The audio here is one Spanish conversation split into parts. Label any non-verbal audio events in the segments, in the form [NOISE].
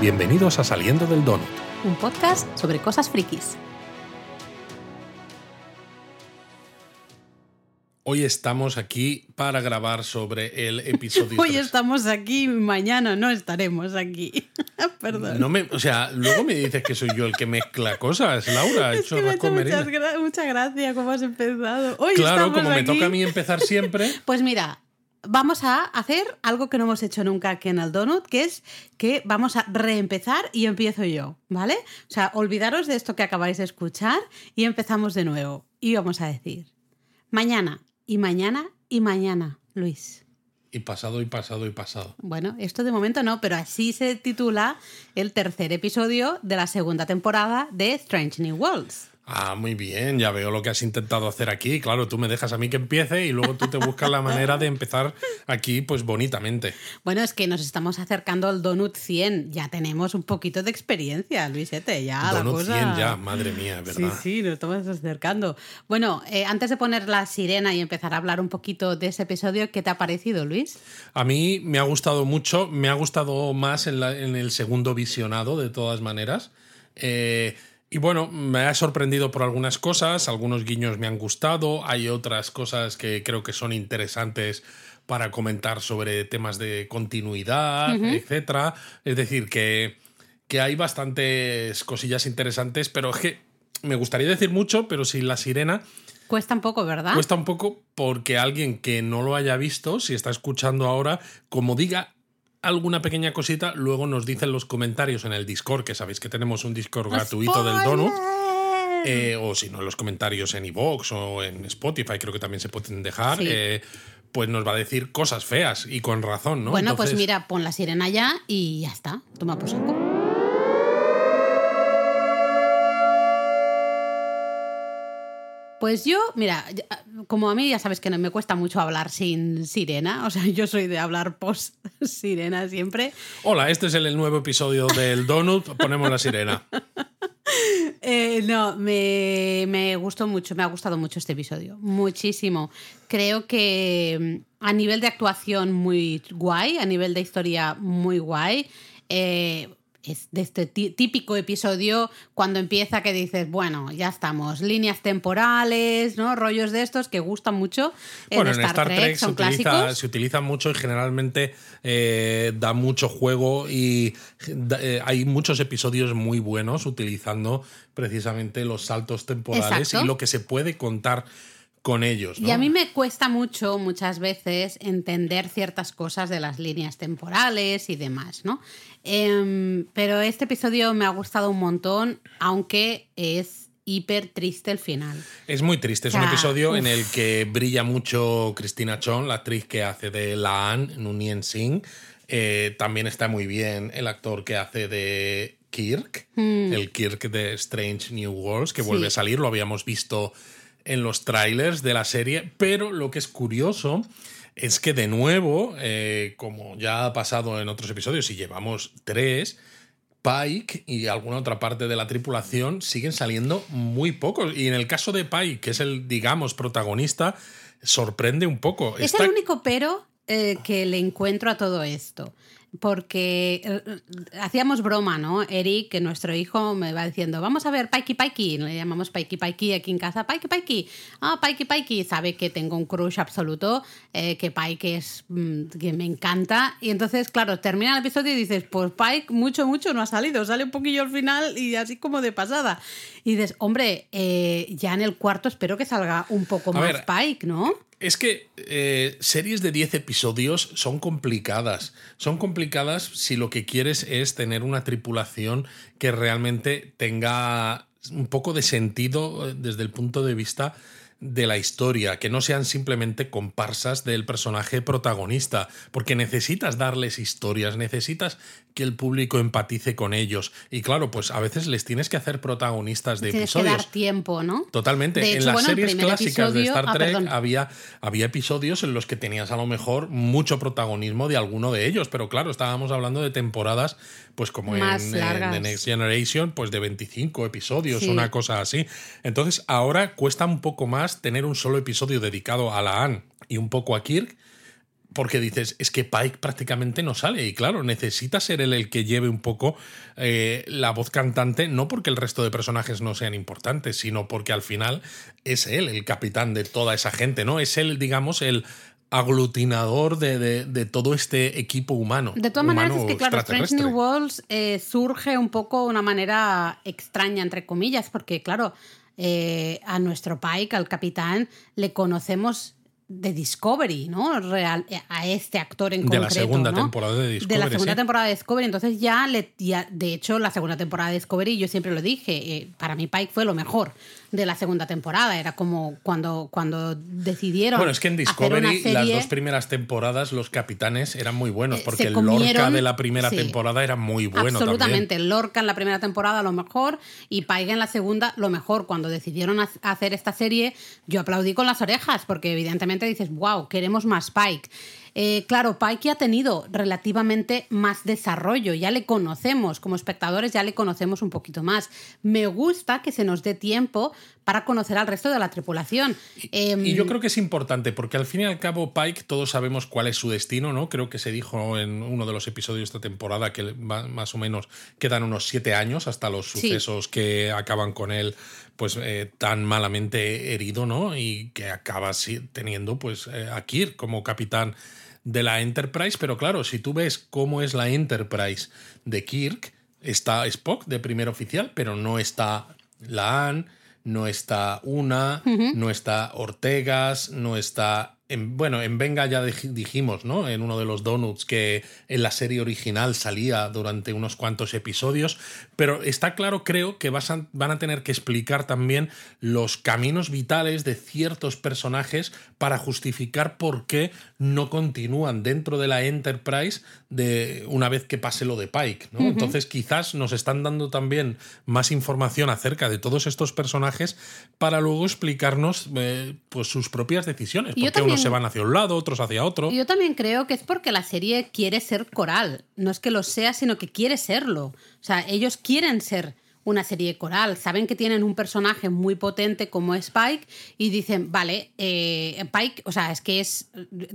Bienvenidos a Saliendo del Donut. Un podcast sobre cosas frikis. Hoy estamos aquí para grabar sobre el episodio. [LAUGHS] Hoy 3. estamos aquí, mañana no estaremos aquí. [LAUGHS] Perdón. No me, o sea, luego me dices que soy yo el que mezcla cosas, Laura. es que me ha hecho muchas gra- mucha gracia cómo has empezado. Hoy Claro, estamos como me toca a mí empezar siempre. [LAUGHS] Pues mira, vamos a hacer algo que no hemos hecho nunca aquí en el Donut, que es que vamos a reempezar y empiezo yo, ¿vale? O sea, olvidaros de esto que acabáis de escuchar y empezamos de nuevo. Y vamos a decir, mañana y mañana y mañana, Luis. Y pasado y pasado y pasado. Bueno, esto de momento no, pero así se titula el tercer episodio de la segunda temporada de Strange New Worlds. Ah, muy bien, ya veo lo que has intentado hacer aquí. Claro, tú me dejas a mí que empiece y luego tú te buscas la manera de empezar aquí, pues bonitamente. Bueno, es que nos estamos acercando al Donut 100. Ya tenemos un poquito de experiencia, Luisete. Ya la Donut cosa... 100 ya, madre mía, Sí, ¿verdad? sí, nos estamos acercando. Bueno, eh, antes de poner la sirena y empezar a hablar un poquito de ese episodio, ¿qué te ha parecido, Luis? A mí me ha gustado mucho, me ha gustado más en, la- en el segundo visionado, de todas maneras. Eh, y bueno, me ha sorprendido por algunas cosas, algunos guiños me han gustado, hay otras cosas que creo que son interesantes para comentar sobre temas de continuidad, etcétera. Es decir, que, que hay bastantes cosillas interesantes, pero es que me gustaría decir mucho, pero sin la sirena Cuesta un poco, ¿verdad? Cuesta un poco porque alguien que no lo haya visto, si está escuchando ahora, como diga alguna pequeña cosita, luego nos dice en los comentarios en el Discord, que sabéis que tenemos un Discord gratuito del Donut. eh, o si no, en los comentarios en iVoox o en Spotify, creo que también se pueden dejar. Sí. eh, pues nos va a decir cosas feas y con razón, ¿no? Bueno, pues mira, pon la sirena ya y ya está. Toma por saco. Pues yo, mira, como a mí ya sabes que no me cuesta mucho hablar sin sirena, o sea, [LAUGHS] yo soy de hablar post sirena siempre. Hola, este es el nuevo episodio del Donut. Ponemos la sirena. [LAUGHS] Eh, no, me, me gustó mucho, me ha gustado mucho este episodio, muchísimo. Creo que mm, a nivel de actuación muy guay, a nivel de historia muy guay. Eh, es de este tí- típico episodio cuando empieza que dices, bueno, ya estamos, líneas temporales, ¿no? Rollos de estos que gustan mucho. Bueno, en Star, Trek, se, son utiliza, clásicos. se utiliza mucho y generalmente eh, da mucho juego y da- eh, hay muchos episodios muy buenos utilizando precisamente los saltos temporales Exacto. y lo que se puede contar con ellos. ¿no? Y a mí me cuesta mucho, muchas veces, entender ciertas cosas de las líneas temporales y demás, ¿no? Em, pero este episodio me ha gustado un montón, aunque es hiper triste el final. Es muy triste, es O sea, un episodio en el que brilla mucho Christina Chong, la actriz que hace de Laan en Unien Singh. Eh, también está muy bien el actor que hace de Kirk, el Kirk de Strange New Worlds, que Hmm. Sí. vuelve a salir, lo habíamos visto en los trailers de la serie, pero lo que es curioso es que de nuevo, eh, como ya ha pasado en otros episodios y llevamos tres, Pike y alguna otra parte de la tripulación siguen saliendo muy pocos. Y en el caso de Pike, que es el, digamos, protagonista, sorprende un poco. Es Está- el único pero eh, que le encuentro a todo esto. Porque eh, eh, hacíamos broma, ¿no? Eric, que nuestro hijo me va diciendo, vamos a ver Pikey Pikey, le llamamos Pikey Pikey aquí en casa, Pikey Pikey, ah, Pikey Pikey, sabe que tengo un crush absoluto, eh, que Pike es, mm, que me encanta, y entonces, claro, termina el episodio y dices, pues Pike mucho, mucho no ha salido, sale un poquillo al final y así como de pasada. Y dices, hombre, eh, ya en el cuarto espero que salga un poco A más ver, Pike, ¿no? Es que eh, series de 10 episodios son complicadas. Son complicadas si lo que quieres es tener una tripulación que realmente tenga un poco de sentido eh, desde el punto de vista de la historia, que no sean simplemente comparsas del personaje protagonista, porque necesitas darles historias, necesitas que el público empatice con ellos. Y claro, pues a veces les tienes que hacer protagonistas de Tienes episodios. que dar tiempo, ¿no? Totalmente. En las bueno, series clásicas de Star ah, Trek perdón. había, había episodios en los que tenías a lo mejor mucho protagonismo de alguno de ellos, pero claro, estábamos hablando de temporadas, pues como en, Más en largas. The Next Generation, pues de 25 episodios, Sí. una cosa así. Entonces ahora cuesta un poco más tener un solo episodio dedicado a la Anne y un poco a Kirk, porque dices, es que Pike prácticamente no sale. Y claro, necesita ser él el que lleve un poco eh, la voz cantante, no porque el resto de personajes no sean importantes, sino porque al final es él el capitán de toda esa gente, ¿no? Es él, digamos, el aglutinador de, todo este equipo humano. De todas maneras, es que claro, Strange New Worlds eh, surge un poco de una manera extraña, entre comillas, porque claro, eh, a nuestro Pike, al capitán, le conocemos de Discovery, ¿no? Real, a este actor en concreto. De la segunda temporada de Discovery. De la segunda temporada de Discovery. Entonces ya, le, de hecho, la segunda temporada de Discovery, yo siempre lo dije, eh, para mí Pike fue lo mejor de la segunda temporada. Era como cuando, cuando decidieron. Bueno, es que en Discovery las dos primeras temporadas los capitanes eran muy buenos, eh, porque el Lorca de la primera temporada era muy bueno. Absolutamente. El Lorca en la primera temporada lo mejor y Paiga en la segunda lo mejor. Cuando decidieron hacer esta serie, yo aplaudí con las orejas, porque evidentemente dices, wow, queremos más Pike. Eh, claro, Pike ha tenido relativamente más desarrollo, ya le conocemos, como espectadores ya le conocemos un poquito más. Me gusta que se nos dé tiempo para conocer al resto de la tripulación. Em, y, yo creo que es importante, porque al fin y al cabo Pike todos sabemos cuál es su destino, ¿no? Creo que se dijo en uno de los episodios de esta temporada que más o menos quedan unos siete años hasta los sucesos que acaban con él pues eh, tan malamente herido, ¿no? Y que acaba teniendo pues eh, a Kirk como capitán de la Enterprise, pero claro, si tú ves cómo es la Enterprise de Kirk, está Spock de primer oficial, pero no está Laan, no está Una, no está Ortegas, no está bueno, en Venga ya dijimos, ¿no? En uno de los donuts que en la serie original salía durante unos cuantos episodios, pero está claro, creo, que van a tener que explicar también los caminos vitales de ciertos personajes para justificar por qué no continúan dentro de la Enterprise de una vez que pase lo de Pike, ¿no? Entonces quizás nos están dando también más información acerca de todos estos personajes para luego explicarnos eh, pues sus propias decisiones, porque unos se van hacia un lado, otros hacia otro. Yo también creo que es porque la serie quiere ser coral, no es que lo sea, sino que quiere serlo. O sea, ellos quieren ser una serie coral. Saben que tienen un personaje muy potente como Spike y dicen, vale, eh, Pike, o sea, es que es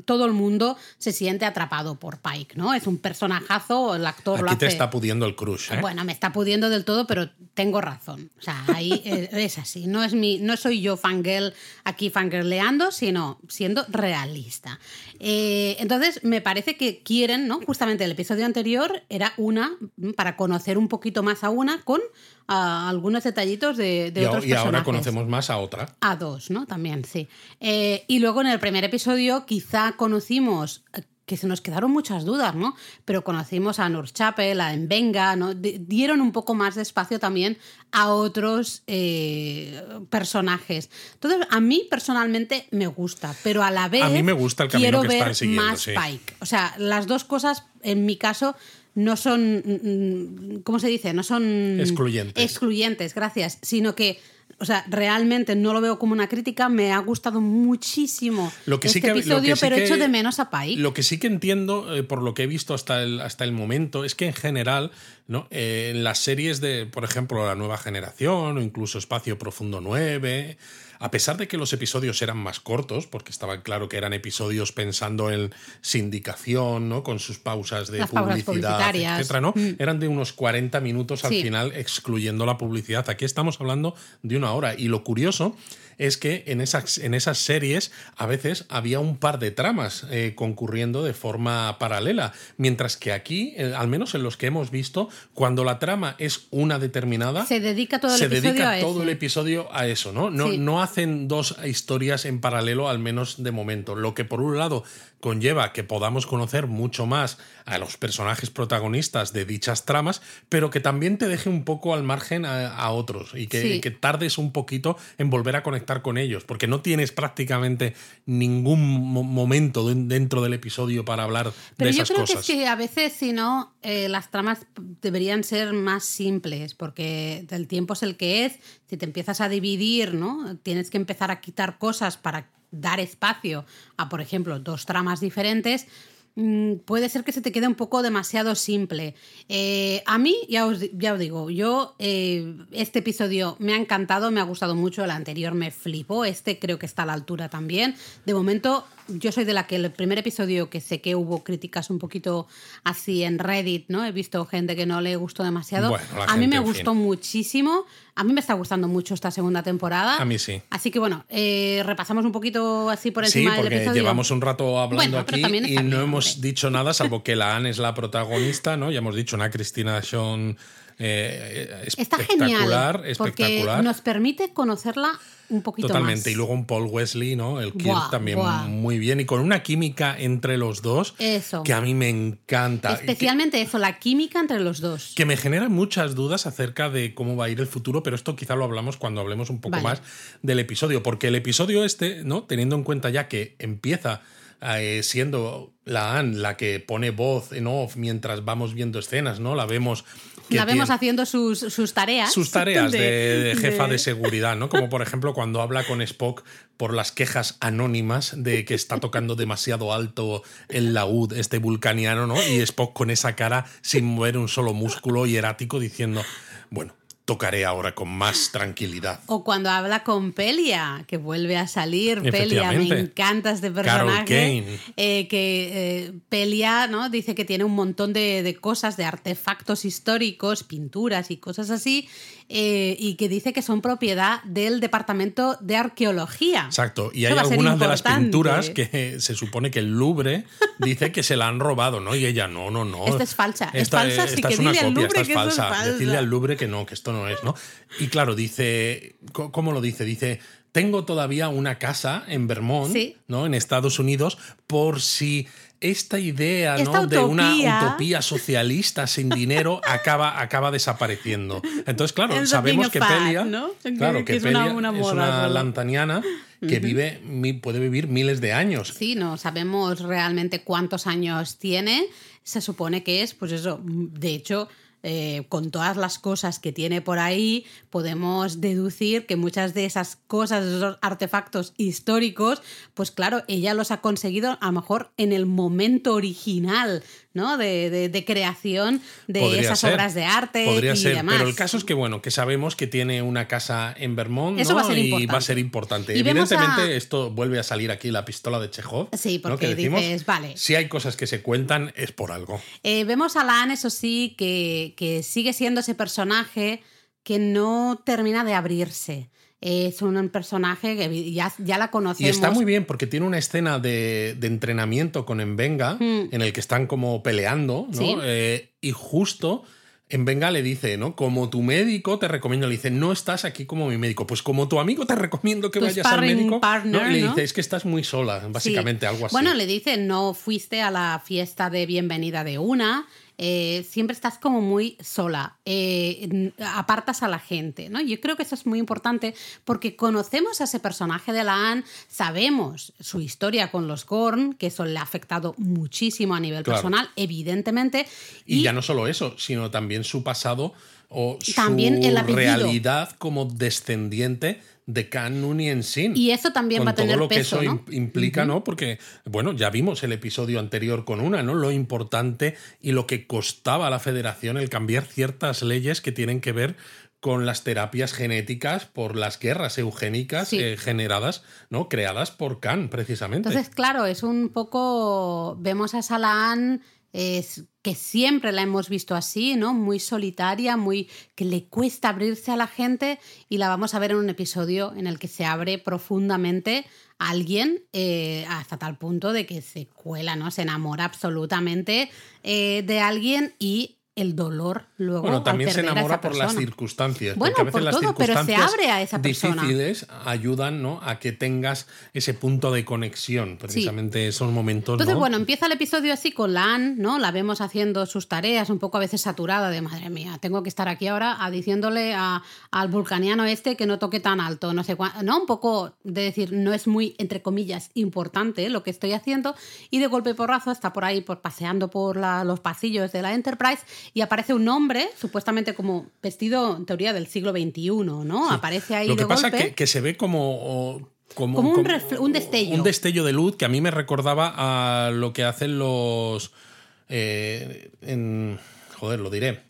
todo el mundo se siente atrapado por Pike, ¿no? Es un personajazo, el actor Aquí lo hace. te está pudiendo el crush, ¿eh? Bueno, me está pudiendo del todo, pero tengo razón. O sea, ahí [LAUGHS] es así. No, es mi, no soy yo fangirl aquí fangirleando, sino siendo realista. Eh, entonces, me parece que quieren, ¿no? Justamente el episodio anterior era una, para conocer un poquito más a una, con algunos detallitos de, de y, otros y ahora conocemos más a otra. A dos, ¿no? También, sí. Eh, y luego en el primer episodio quizá conocimos que se nos quedaron muchas dudas, ¿no? Pero conocimos a Chapel, a Envenga, ¿no? dieron un poco más de espacio también a otros eh, personajes. Entonces, a mí personalmente me gusta, pero a la vez a mí me gusta el quiero que ver más Pike. O sea, las dos cosas, en mi caso, no son, mm, ¿cómo se dice? No son excluyentes. Excluyentes, gracias, sino que o sea, realmente no lo veo como una crítica, me ha gustado muchísimo lo que este sí que, episodio, pero echo de menos a Pai. Lo que sí que entiendo, eh, por lo que he visto hasta el, hasta el momento, es que en general, ¿no? Eh, en las series de, por ejemplo, La Nueva Generación o incluso Espacio Profundo 9, a pesar de que los episodios eran más cortos, porque estaba claro que eran episodios pensando en sindicación, ¿no? Con sus pausas de publicidad, etcétera, ¿no? Mm. Eran de unos 40 minutos al final, excluyendo la publicidad. Aquí estamos hablando de una hora. Y lo curioso es que en esas, en esas series a veces había un par de tramas eh, concurriendo de forma paralela, mientras que aquí, eh, al menos en los que hemos visto, cuando la trama es una determinada, se dedica todo el, se episodio, dedica a todo el episodio a eso, ¿no? No, no hacen dos historias en paralelo, al menos de momento. Lo que por un lado conlleva que podamos conocer mucho más a los personajes protagonistas de dichas tramas, pero que también te deje un poco al margen a, otros y que, que, tardes un poquito en volver a conectar con ellos, porque no tienes prácticamente ningún momento dentro del episodio para hablar de esas cosas. Pero yo creo que es que a veces, si no, eh, las tramas deberían ser más simples, porque el tiempo es el que es, si te empiezas a dividir, ¿no? Tienes que empezar a quitar cosas para dar espacio a, por ejemplo, dos tramas diferentes, mm, puede ser que se te quede un poco demasiado simple. Eh, a mí, ya os, ya os digo, yo eh, este episodio me ha encantado, me ha gustado mucho, el anterior me flipó, este creo que está a la altura también. De momento, yo soy de la que el primer episodio que sé que hubo críticas un poquito así en Reddit, ¿no? He visto gente que no le gustó demasiado. Bueno, a mí me gustó fin. muchísimo. A mí me está gustando mucho esta segunda temporada. A mí sí. Así que bueno, eh, repasamos un poquito así por Sí, encima del porque episodio. llevamos un rato hablando Bueno, aquí y está no bien, hemos hombre. dicho nada, salvo que la Anne es la protagonista, ¿no? Ya hemos dicho, una Cristina Sean eh, Está espectacular, genial. Porque espectacular. nos permite conocerla un poquito Totalmente. más. Y luego un Paul Wesley, ¿no? El Kirk Buah, también buah. muy bien. Y con una química entre los dos Eso. que a mí me encanta. Especialmente eso, la química entre los dos. Que me genera muchas dudas acerca de cómo va a ir el futuro, pero esto quizá lo hablamos cuando hablemos un poco Vale. más del episodio, porque el episodio este, ¿no? Teniendo en cuenta ya que empieza eh, siendo la Anne la que pone voz en off mientras vamos viendo escenas, ¿no? La vemos que la vemos haciendo sus, sus tareas. sus tareas de, [LAUGHS] de jefa de... de- seguridad, ¿no? Como por ejemplo cuando habla con Spock por las quejas anónimas de que está tocando demasiado alto el laúd este vulcaniano, ¿no? Y Spock con esa cara sin mover un solo músculo y erático diciendo, bueno, tocaré ahora con más tranquilidad. O cuando habla con Pelia, que vuelve a salir. Pelia, me encanta este personaje. Eh, que eh, Pelia ¿no? dice que tiene un montón de, de cosas, de artefactos históricos, pinturas y cosas así, eh, y que dice que son propiedad del Departamento de Arqueología. Exacto, y Eso hay algunas de las pinturas que se supone que el Louvre dice que se la han robado, ¿no? Y ella, no, no, no. Esta es falsa, es Esta, falsa, así esta que es una copia, Louvre esta es es falsa. falsa. Decirle al Louvre que no, que esto no es, ¿no? Y claro, dice, ¿cómo lo dice? Dice, tengo todavía una casa en Vermont, Sí. ¿no? En Estados Unidos, por si esta idea Esta ¿no? de una utopía. socialista sin dinero [LAUGHS] acaba, acaba desapareciendo. Entonces, claro, sabemos que a fad, Pelia, claro, que que, es una- Pelia una moda lantaniana que vive, puede vivir miles de años. Sí, no sabemos realmente cuántos años tiene. Se supone que es, pues eso, de hecho, eh, con todas las cosas que tiene por ahí, podemos deducir que muchas de esas cosas, esos artefactos históricos, pues claro, ella los ha conseguido a lo mejor en el momento original, ¿no? De, de- de creación de Podría esas ser, obras de arte Podría y ser, demás. pero el caso es que bueno, que sabemos que tiene una casa en Vermont, Eso ¿no? va a ser y importante. va a ser importante. Y Evidentemente, a- esto vuelve a salir aquí la pistola de Chekhov. Sí, ¿no? porque Que decimos, dices, vale. Si hay cosas que se cuentan, es por algo. Eh, vemos a la Anne, eso sí, que, que sigue siendo ese personaje que no termina de abrirse. Es un personaje que ya, ya la Y conocemos. está muy bien porque tiene una escena de, de entrenamiento con Envenga Mm. en el que están como peleando, ¿no? Sí. Eh, y justo Envenga le dice, ¿no? Como tu médico te recomiendo, le dice, no estás aquí como mi médico, pues como tu amigo te recomiendo que Tu vayas al médico. partner, ¿no? Y le ¿no? dice, es que estás muy sola, básicamente, Sí. algo así. Bueno, le dice, no fuiste a la fiesta de bienvenida de una, eh, siempre estás como muy sola, eh, apartas a la gente, ¿no? Yo creo que eso es muy importante porque conocemos a ese personaje de la Anne, sabemos su historia con los Gorn, que eso le ha afectado muchísimo a nivel Claro. personal, evidentemente. Y, ya no solo eso, sino también su pasado o También su el realidad como descendiente de Khan Noonien Sin. Y eso también con va a tener todo lo peso, que eso implica, ¿no? Porque, bueno, ya vimos el episodio anterior con una, ¿no? Lo importante y lo que costaba a la federación el cambiar ciertas leyes que tienen que ver con las terapias genéticas por las guerras eugénicas Sí. eh, generadas, ¿no? Creadas por Khan, precisamente. Entonces, claro, es un poco. Vemos a Salaan. Es que siempre la hemos visto así, ¿no? Muy solitaria, muy que le cuesta abrirse a la gente y la vamos a ver en un episodio en el que se abre profundamente a alguien eh, hasta tal punto de que se cuela, ¿no? Se enamora absolutamente eh, de alguien y el dolor luego. Bueno, también se perder enamora por las circunstancias. Bueno, porque a veces por las todo, pero se abre a esa persona. difíciles ayudan ¿no? a que tengas ese punto de conexión. Precisamente esos momentos. Entonces, ¿no? bueno, empieza el episodio así con la Anne, ¿no? La vemos haciendo sus tareas, un poco a veces saturada de madre mía, tengo que estar aquí ahora a diciéndole a- al vulcaniano este que no toque tan alto, no sé cuánto, ¿no? Un poco de decir, no es muy, entre comillas, importante lo que estoy haciendo, y de golpe y porrazo está por ahí por, paseando por la- los pasillos de la Enterprise y aparece un hombre, supuestamente como vestido, en teoría, del siglo XXI, ¿no? Aparece ahí Lo que de pasa golpe. que, que se ve como o, como, un, un, destello. Un destello de luz que a mí me recordaba a lo que hacen los... Eh, en, joder, lo diré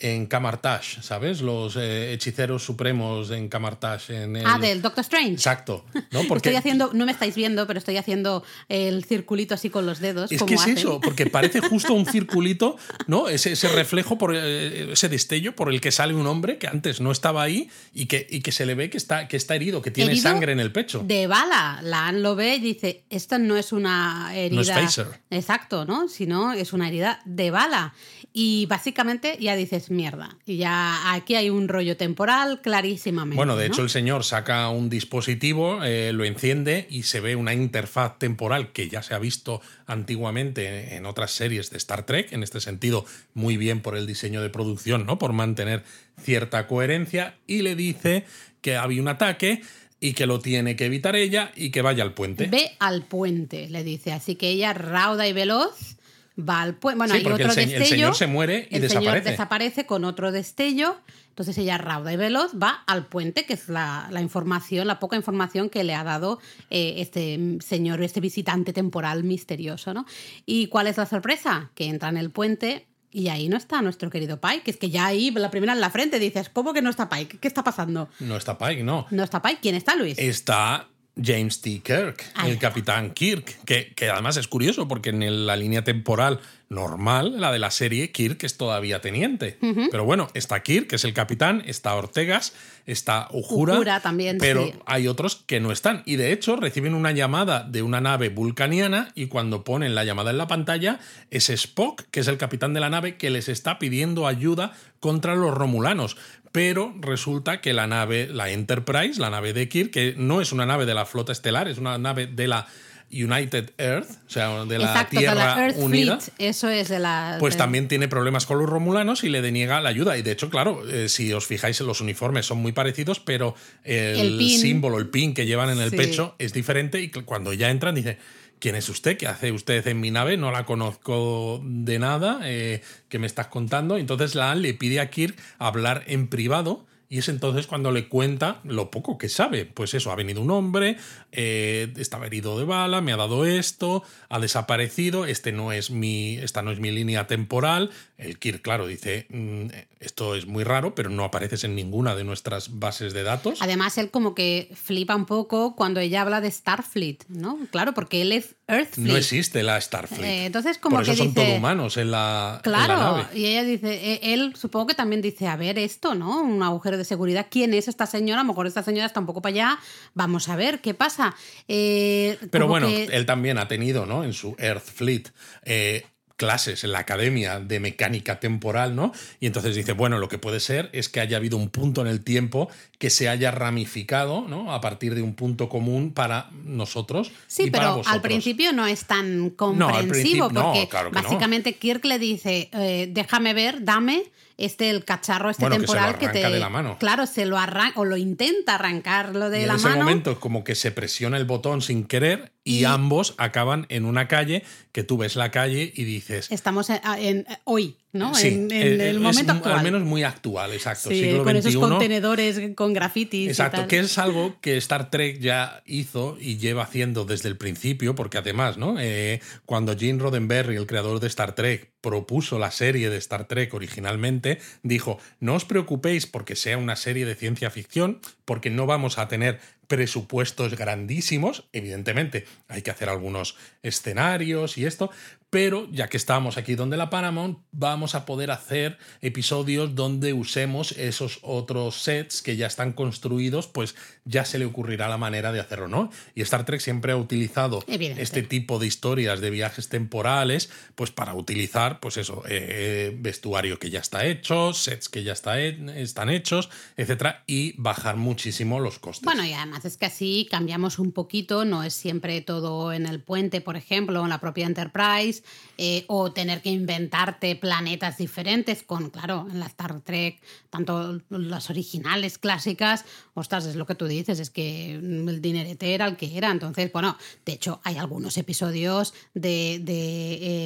en Camartage, ¿sabes? Los eh, hechiceros supremos en Camartage. En el... Ah, del Doctor Strange. Exacto. ¿no? [LAUGHS] Porque... Estoy haciendo, no me estáis viendo, pero estoy haciendo el circulito así con los dedos. Es que es eso, porque [LAUGHS] parece justo un circulito, ¿no? Ese, ese reflejo, por, eh, ese destello por el que sale un hombre que antes no estaba ahí y que, y que se le ve que está, que está herido, que tiene sangre en el pecho. De bala. La Anne lo ve y dice: Esta no es una herida. No es. Exacto, ¿no? Sino es una herida de bala. Y básicamente ya dices, mierda. Y ya aquí hay un rollo temporal clarísimamente. Bueno, de hecho, el señor saca un dispositivo, eh, lo enciende y se ve una interfaz temporal que ya se ha visto antiguamente en otras series de Star Trek. En este sentido, muy bien por el diseño de producción, ¿no? Por mantener cierta coherencia. Y le dice que había un ataque y que lo tiene que evitar ella y que vaya al puente. Ve al puente, le dice. Así que ella, rauda y veloz, va al puente. Bueno, hay otro el, destello. El señor se muere y el desaparece. Señor desaparece con otro destello. Entonces ella, rauda y veloz, va al puente, que es la, información, la poca información que le ha dado eh, este señor, este visitante temporal misterioso. ¿no? ¿Y cuál es la sorpresa? Que entra en el puente y ahí no está nuestro querido Pike, que es que ya ahí la primera en la frente dices, ¿cómo que no está Pike? ¿Qué está pasando? No está Pike, no. No está Pike. ¿Quién está, Luis? Está James T. Kirk, el capitán Kirk, que, que, además es curioso porque en la línea temporal normal, la de la serie, Kirk es todavía teniente. Pero bueno, está Kirk, que es el capitán, está Ortegas, está Ujura, también, pero hay otros que no están. Y de hecho reciben una llamada de una nave vulcaniana y cuando ponen la llamada en la pantalla es Spock, que es el capitán de la nave, que les está pidiendo ayuda contra los romulanos pero resulta que la nave, la Enterprise, la nave de Kirk, que no es una nave de la flota estelar, es una nave de la United Earth, o sea, de la Tierra Unida. eso es de la. Pues también tiene problemas con los romulanos y le deniega la ayuda. Y de hecho, claro, eh, si os fijáis en los uniformes son muy parecidos, pero el, símbolo, el pin que llevan en el pecho es diferente. Y cuando ya entran, dice. ¿Quién es usted? ¿Qué hace usted en mi nave? No la conozco de nada. Eh, ¿Qué me estás contando? Entonces la le pide a Kirk hablar en privado y es entonces cuando le cuenta lo poco que sabe. Pues eso, ha venido un hombre, eh, estaba herido de bala, me ha dado esto, ha desaparecido, este no es mi, esta no es mi línea temporal. El Kirk, claro, dice, mm, esto es muy raro, pero no apareces en ninguna de nuestras bases de datos. Además, él como que flipa un poco cuando ella habla de Starfleet, ¿no? Claro, porque él es Earthfleet. No existe la Starfleet. Eh, entonces, como Por eso que son dice, todos humanos en la, claro, en la nave. y ella dice, e, él supongo que también dice, a ver, esto, ¿no? Un agujero de seguridad. ¿Quién es esta señora? A lo mejor esta señora está un poco para allá. Vamos a ver qué pasa. Eh, Pero bueno, él también ha tenido, ¿no? En su Earth Fleet. Eh, clases en la academia de mecánica temporal, ¿no? Y entonces dice, bueno, lo que puede ser es que haya habido un punto en el tiempo que se haya ramificado, ¿no? A partir de un punto común para nosotros. Sí, y pero para vosotros. al principio no es tan comprensivo, no, porque claro no. básicamente Kirk le dice, eh, déjame ver, dame este el cacharro este Bueno, que se lo temporal que, te de la mano. claro se lo arranca o lo intenta arrancarlo de Y en la ese mano momento como que se presiona el botón sin querer y, Y- ambos acaban en una calle que tú ves la calle y dices... estamos en, en- hoy no Sí, en, en eh, el momento actual al menos muy actual, exacto. Sí, siglo con esos XXI. contenedores con grafitis Exacto, y tal. que es algo que Star Trek ya hizo y lleva haciendo desde el principio, porque además, ¿no? Eh, cuando Gene Roddenberry, el creador de Star Trek, propuso la serie de Star Trek originalmente, dijo, no os preocupéis porque sea una serie de ciencia ficción, porque no vamos a tener presupuestos grandísimos, evidentemente hay que hacer algunos escenarios y esto, pero ya que estamos aquí donde la Paramount, vamos a poder hacer episodios donde usemos esos otros sets que ya están construidos, pues ya se le ocurrirá la manera de hacerlo, ¿no? Y Star Trek siempre ha utilizado Evidente. este tipo de historias de viajes temporales, pues para utilizar, pues eso, eh, vestuario que ya está hecho, sets que ya está he- están hechos, etcétera, y bajar muchísimo los costes. Bueno, y además es que así cambiamos un poquito, no es siempre todo en el puente, por ejemplo, en la propia Enterprise, eh, o tener que inventarte planetas diferentes, con, claro, en la Star Trek, tanto las originales clásicas, ostras, es lo que tú dices, es que el dinerete era el que era, entonces, bueno, de hecho hay algunos episodios de,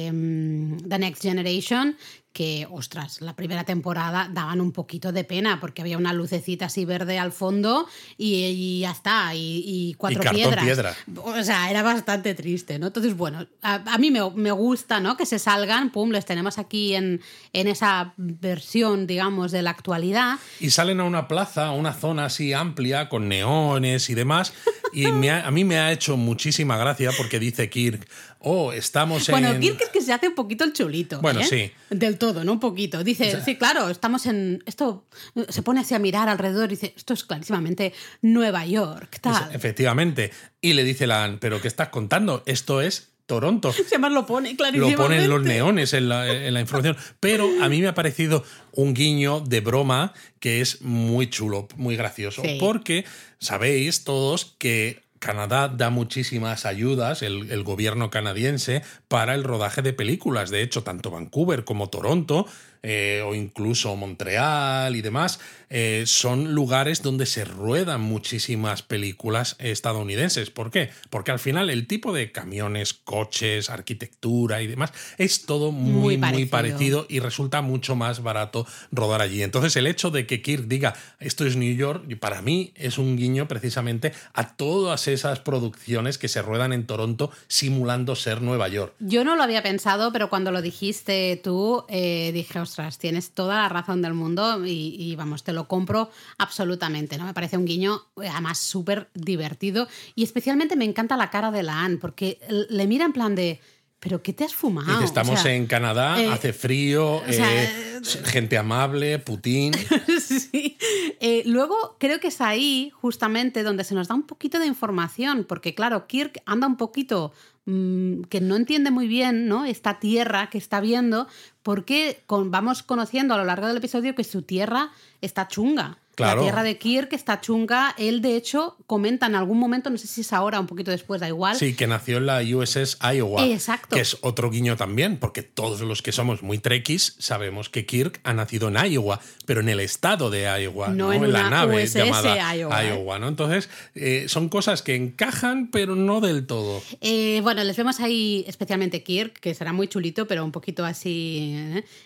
em, The Next Generation que, ostras, la primera temporada daban un poquito de pena porque había una lucecita así verde al fondo y, ya está, y, cuatro piedras. O sea, era bastante triste, ¿no? Entonces, bueno, a, mí me, gusta, ¿no? Que se salgan, pum, les tenemos aquí en, en esa versión, digamos, de la actualidad. Y salen a una plaza, a una zona así amplia, con neones y demás, y a mí me ha hecho muchísima gracia porque dice Kirk, oh, estamos en... Bueno, Kirk es que se hace un poquito el chulito. Bueno, ¿eh? sí. Del todo, ¿no? Un poquito. Dice, sí, claro, estamos en. Esto se pone así a mirar alrededor y dice, esto es clarísimamente Nueva York, tal. efectivamente. Y le dice la ¿pero qué estás contando? Esto es Toronto. [LAUGHS] Se más lo pone, clarísimamente. Lo ponen los neones en la, en la, información. Pero a mí me ha parecido un guiño de broma que es muy chulo, muy gracioso. Porque sabéis todos que Canadá da muchísimas ayudas, el, gobierno canadiense, para el rodaje de películas. De hecho, tanto Vancouver como Toronto eh, o incluso Montreal y demás, eh, son lugares donde se ruedan muchísimas películas estadounidenses. ¿Por qué? Porque al final el tipo de camiones, coches, arquitectura y demás es todo muy, muy parecido, y resulta mucho más barato rodar allí. Entonces el hecho de que Kirk diga esto es New York, para mí es un guiño precisamente a todas esas producciones que se ruedan en Toronto simulando ser Nueva York. Yo no lo había pensado, pero cuando lo dijiste tú, eh, dije, tienes toda la razón del mundo y, vamos, te lo compro absolutamente, ¿no? Me parece un guiño además súper divertido y especialmente me encanta la cara de la Anne porque le mira en plan de... ¿Pero qué te has fumado? estamos en Canadá, eh, hace frío, eh, gente amable, Putin. [LAUGHS] sí. Eh, luego creo que es ahí justamente donde se nos da un poquito de información, porque claro, Kirk anda un poquito Mm, que no entiende muy bien ¿no? esta tierra que está viendo, porque vamos conociendo a lo largo del episodio que su tierra está chunga. La tierra de Kirk está chunga. Él, de hecho, comenta en algún momento, no sé si es ahora o un poquito después, da igual. Sí, que nació en la USS Iowa. Exacto. Que es otro guiño también, porque todos los que somos muy trekkies sabemos que Kirk ha nacido en Iowa, pero en el estado de Iowa, no, en, la nave llamada Iowa. ¿no? Entonces, eh, son cosas que encajan, pero no del todo. Eh, bueno, les vemos ahí especialmente Kirk, que será muy chulito, pero un poquito así.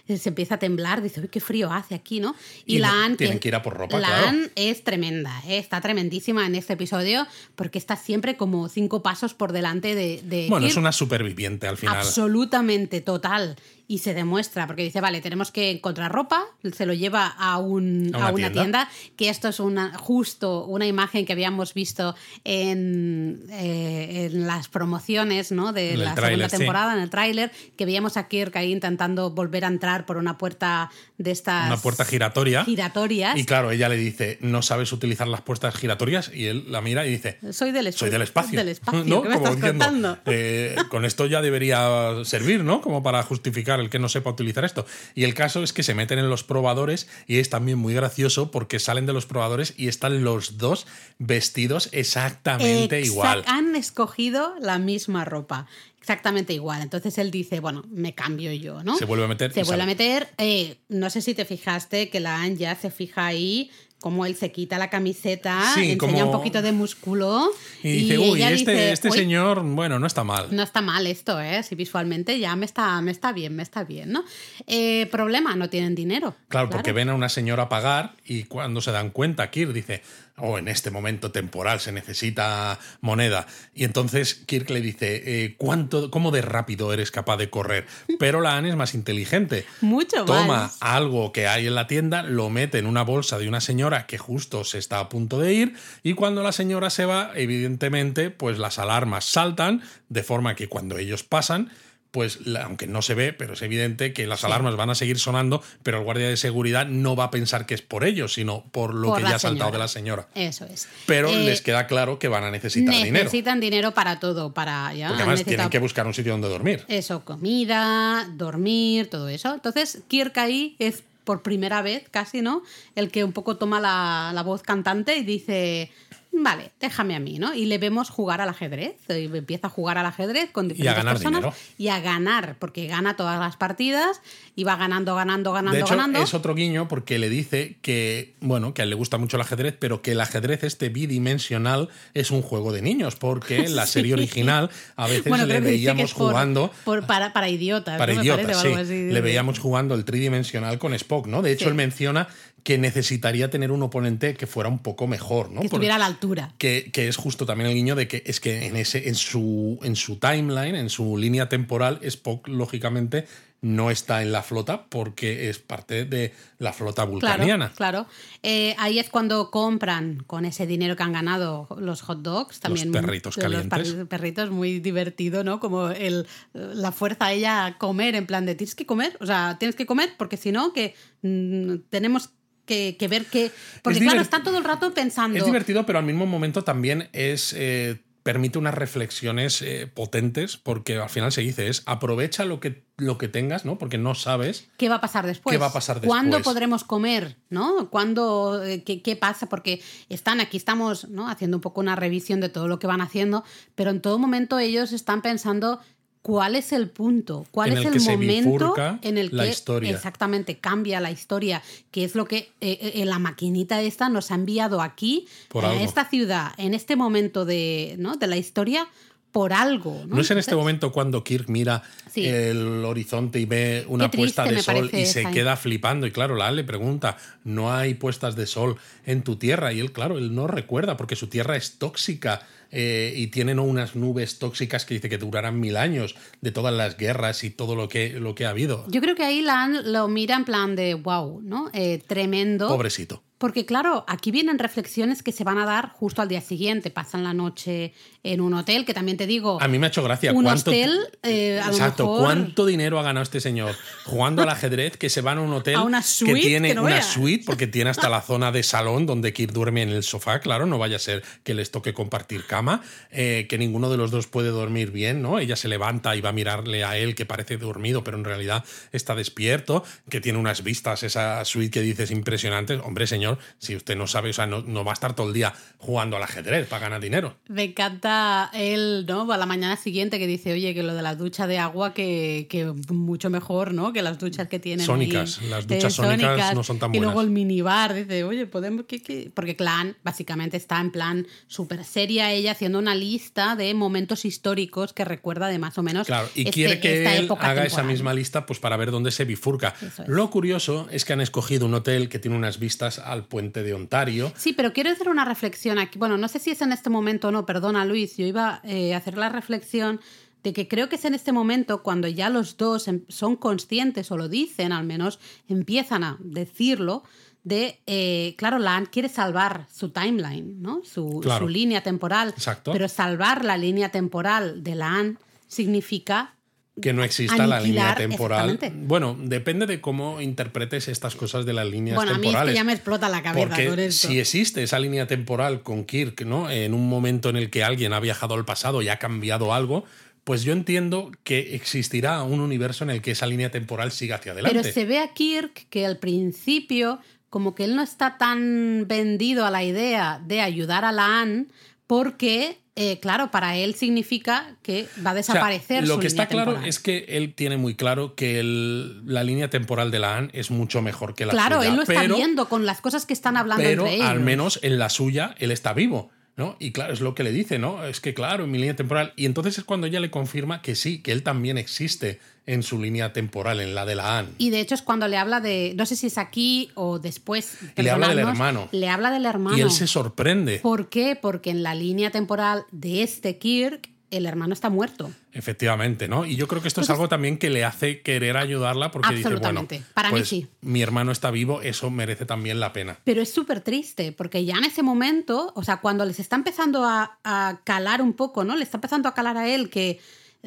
¿eh? Se empieza a temblar, dice, uy, qué frío hace aquí, ¿no? Y, la Anne. Tienen que ir a por ropa la es tremenda, ¿eh? está tremendísima en este episodio porque está siempre como cinco pasos por delante de... bueno, es una superviviente al final. Absolutamente, total y se demuestra, porque dice, vale, tenemos que encontrar ropa, se lo lleva a, un, a, una, tienda? que esto es una, justo una imagen que habíamos visto en, eh, en las promociones ¿no? de la segunda temporada, en el tráiler, que veíamos a Kirk ahí intentando volver a entrar por una puerta de estas... Una puerta giratoria. Giratorias. Y claro, ella le dice, no sabes utilizar las puertas giratorias, y él la mira y dice, soy del espacio. Soy del espacio. Del espacio [LAUGHS] ¿no? me Como diciendo, eh, con esto ya debería servir, ¿no? Como para justificar el que no sepa utilizar esto. Y el caso es que se meten en los probadores y es también muy gracioso porque salen de los probadores y están los dos vestidos exactamente igual. Han escogido la misma ropa exactamente igual. Entonces él dice, bueno, me cambio yo, ¿no? Se vuelve a meter. Se vuelve a meter. Eh, no sé si te fijaste que la Anne ya se fija ahí como él se quita la camiseta, enseña un poquito de músculo. Y dice, uy, este, este señor, bueno, no está mal. No está mal esto, ¿eh? Si visualmente ya me está, me está bien, me está bien, ¿no? Eh, problema, no tienen dinero. Claro, porque ven a una señora pagar y cuando se dan cuenta, Kirk dice, oh, en este momento temporal se necesita moneda. Y entonces Kirk le dice, eh, ¿cuánto, ¿cómo de rápido eres capaz de correr? [LAUGHS] Pero la Anne es más inteligente. Mucho Toma algo que hay en la tienda, lo mete en una bolsa de una señora que justo se está a punto de ir y cuando la señora se va, evidentemente, pues las alarmas saltan de forma que cuando ellos pasan, pues aunque no se ve, pero es evidente que las alarmas van a seguir sonando, pero el guardia de seguridad no va a pensar que es por ellos, sino por lo que ya ha saltado de la señora. Eso es. Pero eh, les queda claro que van a necesitar dinero. Necesitan dinero para todo, para ya. Porque además tienen que buscar un sitio donde dormir. Eso, comida, dormir, todo eso. Entonces, Kirk ahí es por primera vez casi, ¿no? El que un poco toma la, voz cantante y dice, vale, déjame a mí, ¿no? Y le vemos jugar al ajedrez. Y empieza a jugar al ajedrez con diferentes ganar personas dinero. y a ganar, porque gana todas las partidas y va ganando, ganando, ganando, De hecho, ganando. es otro guiño porque le dice que, bueno, que a él le gusta mucho el ajedrez, pero que el ajedrez este bidimensional es un juego de niños, porque en la [LAUGHS] serie original a veces Bueno, le veíamos por- jugando por- para, para idiotas. para ¿no? Me idiotas, parece, sí. algo así. Le veíamos jugando el tridimensional con Spock, ¿no? De hecho, Sí. él menciona que necesitaría tener un oponente que fuera un poco mejor, ¿no? Que estuviera a la altura. que, que es justo también el guiño de que es que en ese en su en su timeline, en su línea temporal, Spock lógicamente no está en la flota porque es parte de la flota vulcaniana. Claro, claro. Eh, ahí es cuando compran con ese dinero que han ganado los hot dogs, también perritos los calientes. per- perritos muy divertido, ¿no? Como el, la fuerza a ella a comer, en plan de tienes que comer, o sea, tienes que comer porque si no, que mm, tenemos que, que ver que... Porque Es claro, están todo el rato pensando... Es divertido, pero al mismo momento también es. eh, permite unas reflexiones eh, potentes, porque al final se dice es aprovecha lo que, lo que tengas, ¿no? Porque no sabes. ¿Qué va a pasar después? ¿Qué va a pasar ¿Cuándo después? podremos comer? ¿No? ¿Cuándo, eh, qué, qué pasa? Porque están aquí, estamos ¿no? haciendo un poco una revisión de todo lo que van haciendo, pero en todo momento ellos están pensando cuál es el punto, cuál En es el que momento en el que la historia. exactamente cambia la historia, que es lo que eh, eh, la maquinita esta nos ha enviado aquí, Por algo. esta ciudad, en este momento de, ¿no? de la historia, por algo. ¿no? ¿No, es en este momento cuando Kirk mira Sí. el horizonte y ve una puesta de sol y se esa, ¿eh? queda flipando? Y claro, la le pregunta, ¿no hay puestas de sol en tu tierra? Y él, claro, él no recuerda porque su tierra es tóxica eh, y tienen unas nubes tóxicas que dice que durarán mil años de todas las guerras y todo lo que, lo que ha habido. Yo creo que ahí Lan lo mira en plan de wow, ¿no? Eh, tremendo. Pobrecito. Porque claro, aquí vienen reflexiones que se van a dar justo al día siguiente. Pasan la noche en un hotel, que también te digo, A mí me ha hecho gracia. un ¿Cuánto, hostel, eh, a lo Exacto. mejor- ¿Cuánto dinero ha ganado este señor jugando al ajedrez que se van a un hotel A una que suite tiene que no una suite porque tiene hasta la zona de salón donde Kirk duerme en el sofá? Claro, no vaya a ser que les toque compartir cama, eh, que ninguno de los dos puede dormir bien, ¿no? Ella se levanta y va a mirarle a él que parece dormido, pero en realidad está despierto, que tiene unas vistas, esa suite que dices impresionantes. Hombre, señor, si usted no sabe, o sea, no, no va a estar todo el día jugando al ajedrez para ganar dinero. Me encanta él, ¿no? A la mañana siguiente que dice, oye, que lo de la ducha de agua, que, que mucho mejor, ¿no? Que las duchas que tienen. ahí, Sónicas, las eh, duchas sónicas no son tan Y luego buenas. el minibar, dice, oye, podemos. ¿qué, qué? Porque Clan básicamente está en plan súper seria ella haciendo una lista de momentos históricos que recuerda de más o menos. Claro, y este- quiere que esta él época haga esa misma lista pues para ver dónde se bifurca. Es. Lo curioso es que han escogido un hotel que tiene unas vistas al puente de Ontario. Sí, pero quiero hacer una reflexión aquí. Bueno, no sé si es en este momento o no, perdona Luis, yo iba eh, a hacer la reflexión de que creo que es en este momento cuando ya los dos em- son conscientes o lo dicen al menos, empiezan a decirlo, de, eh, claro, Lan quiere salvar su timeline, ¿no? Su, Claro. su línea temporal. Exacto. Pero salvar la línea temporal de Lan significa Que no exista la línea temporal. Bueno, depende de cómo interpretes estas cosas de las líneas Bueno, a mí es temporales. que ya me explota la cabeza Porque esto. si existe esa línea temporal con Kirk, ¿no? En un momento en el que alguien ha viajado al pasado y ha cambiado algo, pues yo entiendo que existirá un universo en el que esa línea temporal siga hacia adelante. Pero se ve a Kirk que al principio, como que él no está tan vendido a la idea de ayudar a la Anne, porque, eh, claro, para él significa que va a O sea, desaparecer lo su que está claro es que él tiene muy claro que el- la línea temporal de la AN es mucho mejor que la Claro, suya. él lo está pero, viendo con las cosas que están hablando pero entre ellos. al menos en la suya él está vivo. ¿No? Y claro, es lo que le dice, ¿no? Es que claro, en mi línea temporal. Y entonces es cuando ella le confirma que sí, que él también existe en su línea temporal, en la de la AN. Y de hecho es cuando le habla de, no sé si es aquí o después. Y le habla del hermano. Le habla del hermano. Y él se sorprende. ¿Por qué? Porque en la línea temporal de este Kirk, el hermano está muerto. Efectivamente, ¿no? Y yo creo que esto es algo también que le hace querer ayudarla porque dice, bueno. Para mí pues, sí. mi hermano está vivo, eso merece también la pena. Pero es súper triste, porque ya en ese momento, o sea, cuando les está empezando a, a calar un poco, ¿no? Le está empezando a calar a él que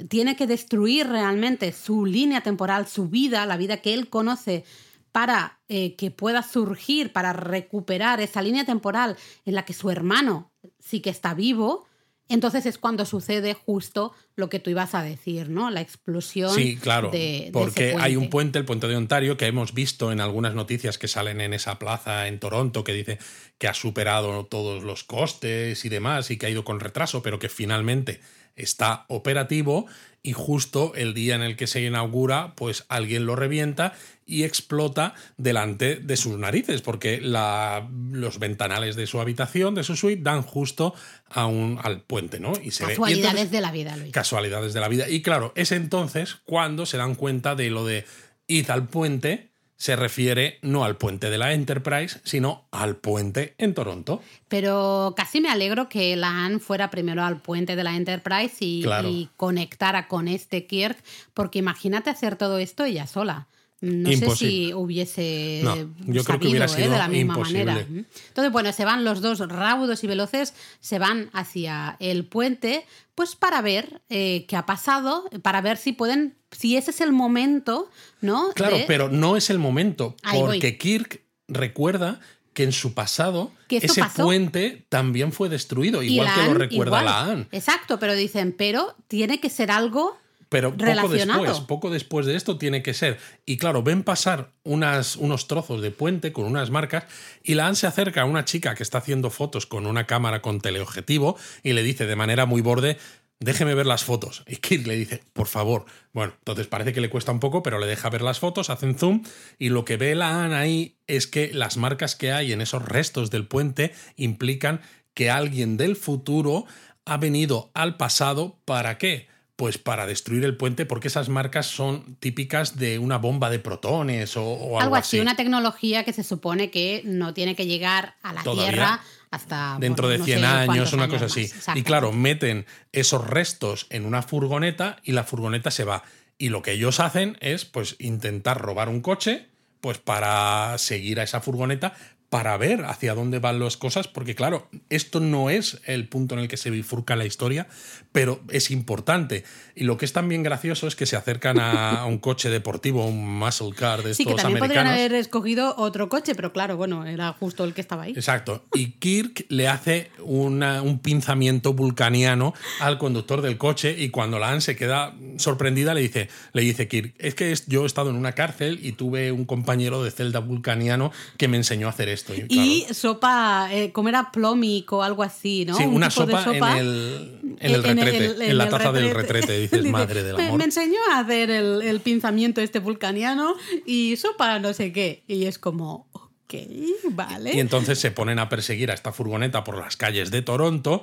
tiene que destruir realmente su línea temporal, su vida, la vida que él conoce, para eh, que pueda surgir, para recuperar esa línea temporal en la que su hermano sí que está vivo. Entonces es cuando sucede justo lo que tú ibas a decir, ¿no? La explosión. Sí, claro. de- de porque hay un puente, el puente de Ontario, que hemos visto en algunas noticias que salen en esa plaza en Toronto, que dice que ha superado todos los costes y demás y que ha ido con retraso, pero que finalmente está operativo y justo el día en el que se inaugura, pues alguien lo revienta y explota delante de sus narices, porque la- los ventanales de su habitación, de su suite, dan justo a un, al puente, ¿no? Y se y Casualidades entonces- de la vida, Luis. casualidades de la vida. Y claro, es entonces cuando se dan cuenta de lo de id al puente, se refiere no al puente de la Enterprise, sino al puente en Toronto. Pero casi me alegro que la Anne fuera primero al puente de la Enterprise y, Claro. y conectara con este Kirk, porque imagínate hacer todo esto ella sola. No Imposible. sé si hubiese No, yo creo que hubiera ¿eh? sido de la misma imposible. manera. Entonces, bueno, se van los dos raudos y veloces, se van hacia el puente, pues para ver eh, qué ha pasado, para ver si pueden, si ese es el momento, ¿no? Claro, De- pero no es el momento, Ahí voy. porque Kirk recuerda que en su pasado ese pasó. puente también fue destruido, igual que lo recuerda igual. la Anne. Exacto, pero dicen, pero tiene que ser algo Pero poco después, poco después de esto tiene que ser. Y claro, ven pasar unas, unos trozos de puente con unas marcas y la se acerca a una chica que está haciendo fotos con una cámara con teleobjetivo y le dice de manera muy borde, déjeme ver las fotos. Y Kirk le dice, por favor. Bueno, entonces parece que le cuesta un poco, pero le deja ver las fotos, hacen zoom y lo que ve la AN ahí es que las marcas que hay en esos restos del puente implican que alguien del futuro ha venido al pasado para qué? Pues para destruir el puente, porque esas marcas son típicas de una bomba de protones o, o algo, algo así, así. una tecnología que se supone que no tiene que llegar a la Todavía. Tierra hasta Dentro bueno, de no 100 sé años, una cosa más. así. Y claro, meten esos restos en una furgoneta y la furgoneta se va. Y lo que ellos hacen es pues intentar robar un coche pues para seguir a esa furgoneta para ver hacia dónde van las cosas, porque claro, esto no es el punto en el que se bifurca la historia, pero es importante. Y lo que es también gracioso es que se acercan a [LAUGHS] un coche deportivo, un muscle car de Sí, que estos también podrían americanos. haber escogido otro coche, pero claro, bueno, era justo el que estaba ahí. Exacto. Y Kirk le hace una- un pinzamiento vulcaniano al conductor del coche y cuando la Anne se queda sorprendida le dice, le dice Kirk, es que yo he estado en una cárcel y tuve un compañero de celda vulcaniano que me enseñó a hacer esto. Y, Y claro, sopa, eh, comer a plomic o algo así, ¿no? sí, Un una sopa, en el, en el en retrete, en, el- la taza del retrete, dices, [LAUGHS] Dice, madre del "Me- amor. Me enseñó a hacer el, el pinzamiento este vulcaniano y sopa no sé qué. Y es como, ok, vale. Y entonces se ponen a perseguir a esta furgoneta por las calles de Toronto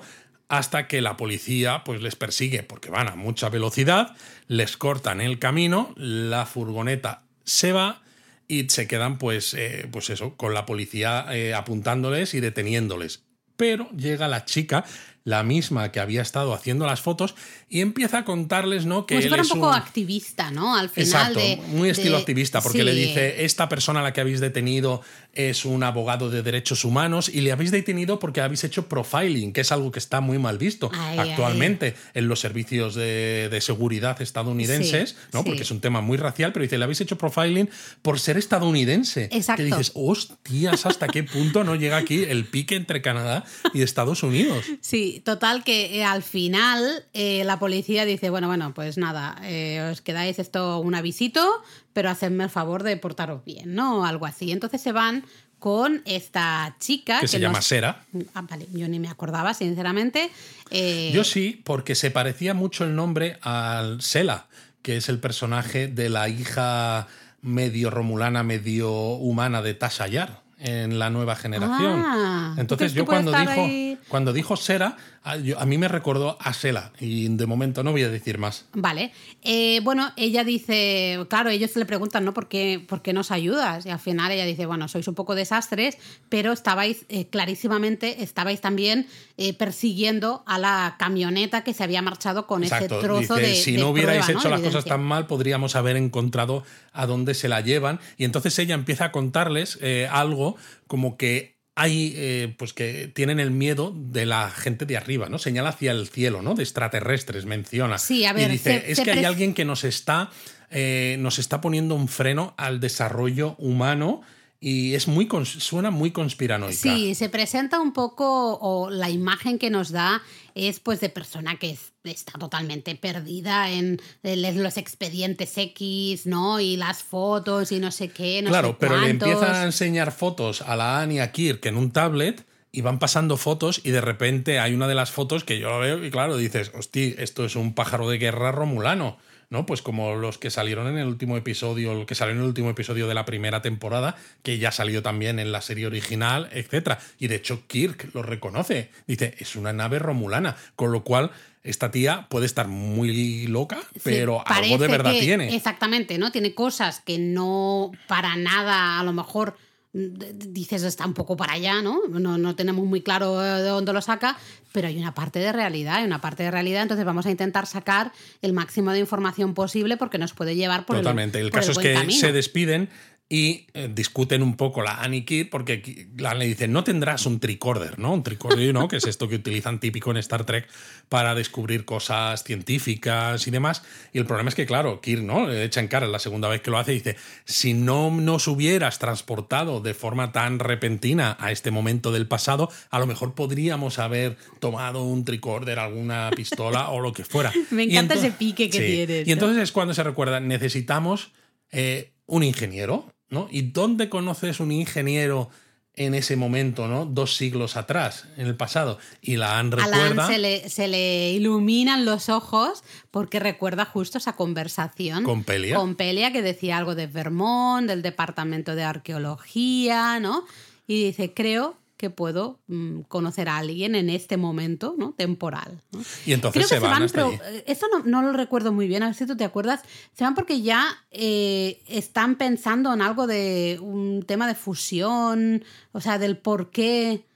hasta que la policía pues les persigue porque van a mucha velocidad, les cortan el camino, la furgoneta se va y se quedan pues, eh, pues eso, con la policía eh, apuntándoles y deteniéndoles. Pero llega la chica, la misma que había estado haciendo las fotos, y empieza a contarles, ¿no? Que si él fuera un es poco activista, ¿no? Al final Exacto, de- muy estilo de- activista, porque sí. le dice, esta persona a la que habéis detenido es un abogado de derechos humanos y le habéis detenido porque habéis hecho profiling, que es algo que está muy mal visto Ay, actualmente en los servicios de, de seguridad estadounidenses, Sí, ¿no? sí. porque es un tema muy racial, pero dice, le habéis hecho profiling por ser estadounidense. Exacto. Que dices, hostias, ¿hasta qué punto no llega aquí el pique entre Canadá y Estados Unidos? Sí, total que eh, al final eh, la policía dice, bueno, bueno, pues nada, eh, os quedáis esto un avisito, pero hacedme el favor de portaros bien, ¿no? Algo así. Entonces se van con esta chica Que se llama Sera. Ah, vale, yo ni me acordaba, sinceramente. Yo sí, porque se parecía mucho el nombre al Sela, que es el personaje de la hija medio romulana, medio humana de Tasha Yar en la nueva generación. Ah, ¿tú Entonces yo cuando dijo, ahí? cuando dijo Sera, a, yo- a mí me recordó a Sela y de momento no voy a decir más. Vale. Eh, bueno, ella dice, claro, ellos le preguntan, ¿no? ¿Por qué, por qué nos ayudas? Y al final ella dice, bueno, sois un poco desastres, pero estabais, eh, clarísimamente, estabais también eh, persiguiendo a la camioneta que se había marchado con Exacto. ese trozo Dice, de si de no hubierais hecho las cosas evidencia". tan mal, podríamos haber encontrado a dónde se la llevan. Y entonces ella empieza a contarles algo como que hay, eh, pues que tienen el miedo de la gente de arriba, ¿no? Señala hacia el cielo, ¿no? De extraterrestres, menciona. Sí, a ver, y dice, se- es se que hay alguien que nos está, eh, nos está poniendo un freno al desarrollo humano y es muy suena muy conspiranoica. Sí, se presenta un poco o la imagen que nos da es pues de persona que está totalmente perdida en, los expedientes X, ¿no? Y las fotos y no sé qué, no Claro, pero le empiezan a enseñar fotos a la Annie y a Kirk en un tablet y van pasando fotos y de repente hay una de las fotos que yo lo veo y claro, dices, hostia, esto es un pájaro de guerra romulano. ¿No? Pues como los que salieron en el último episodio, el que salió en el último episodio de la primera temporada, que ya salió también en la serie original, etc. Y de hecho Kirk lo reconoce, dice, es una nave romulana, con lo cual esta tía puede estar muy loca, pero algo de verdad tiene. Exactamente, ¿no? Tiene cosas que no para nada a lo mejor dices está un poco para allá, ¿no? ¿no? No tenemos muy claro de dónde lo saca, pero hay una parte de realidad, hay una parte de realidad, entonces vamos a intentar sacar el máximo de información posible porque nos puede llevar por Totalmente. el, caso es que se despiden y eh, discuten un poco la Annie porque la le dice, no tendrás un tricorder, ¿no? Un tricorder, ¿no? que es esto que utilizan típico en Star Trek para descubrir cosas científicas y demás. Y el problema es que, claro, Kirk, ¿no? Le echa en cara la segunda vez que lo hace y dice, si no nos hubieras transportado de forma tan repentina a este momento del pasado, a lo mejor podríamos haber tomado un tricorder, alguna pistola o lo que fuera. [LAUGHS] Me encanta ese pique que tienes. Y entonces es cuando se recuerda, necesitamos eh, un ingeniero, ¿no? ¿Y dónde conoces un ingeniero en ese momento, ¿no? Dos siglos atrás, en el pasado. Y la han recuerda. se le, se le iluminan los ojos porque recuerda justo esa conversación. Con Pelia. Con Pelia, que decía algo de Vermont, del departamento de arqueología, ¿no? Y dice, creo que puedo mm, conocer a alguien en este momento ¿no? temporal. Y entonces se, van, pero eh, esto no, lo recuerdo muy bien, a ver si tú te acuerdas. Se van porque ya eh, están pensando en algo de un tema de fusión, o sea, del por qué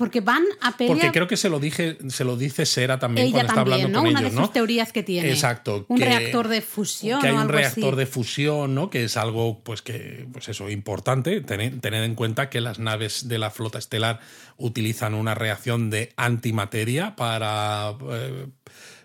porque van a pelear. Porque creo que se lo dije, se lo dice Sera también cuando está hablando con Una de sus teorías que tiene. Exacto. Un reactor de fusión. Que hay un reactor de fusión, ¿no? Que es algo, pues que, pues eso, importante. Tener, en cuenta que las naves de la flota estelar utilizan una reacción de antimateria para. Eh,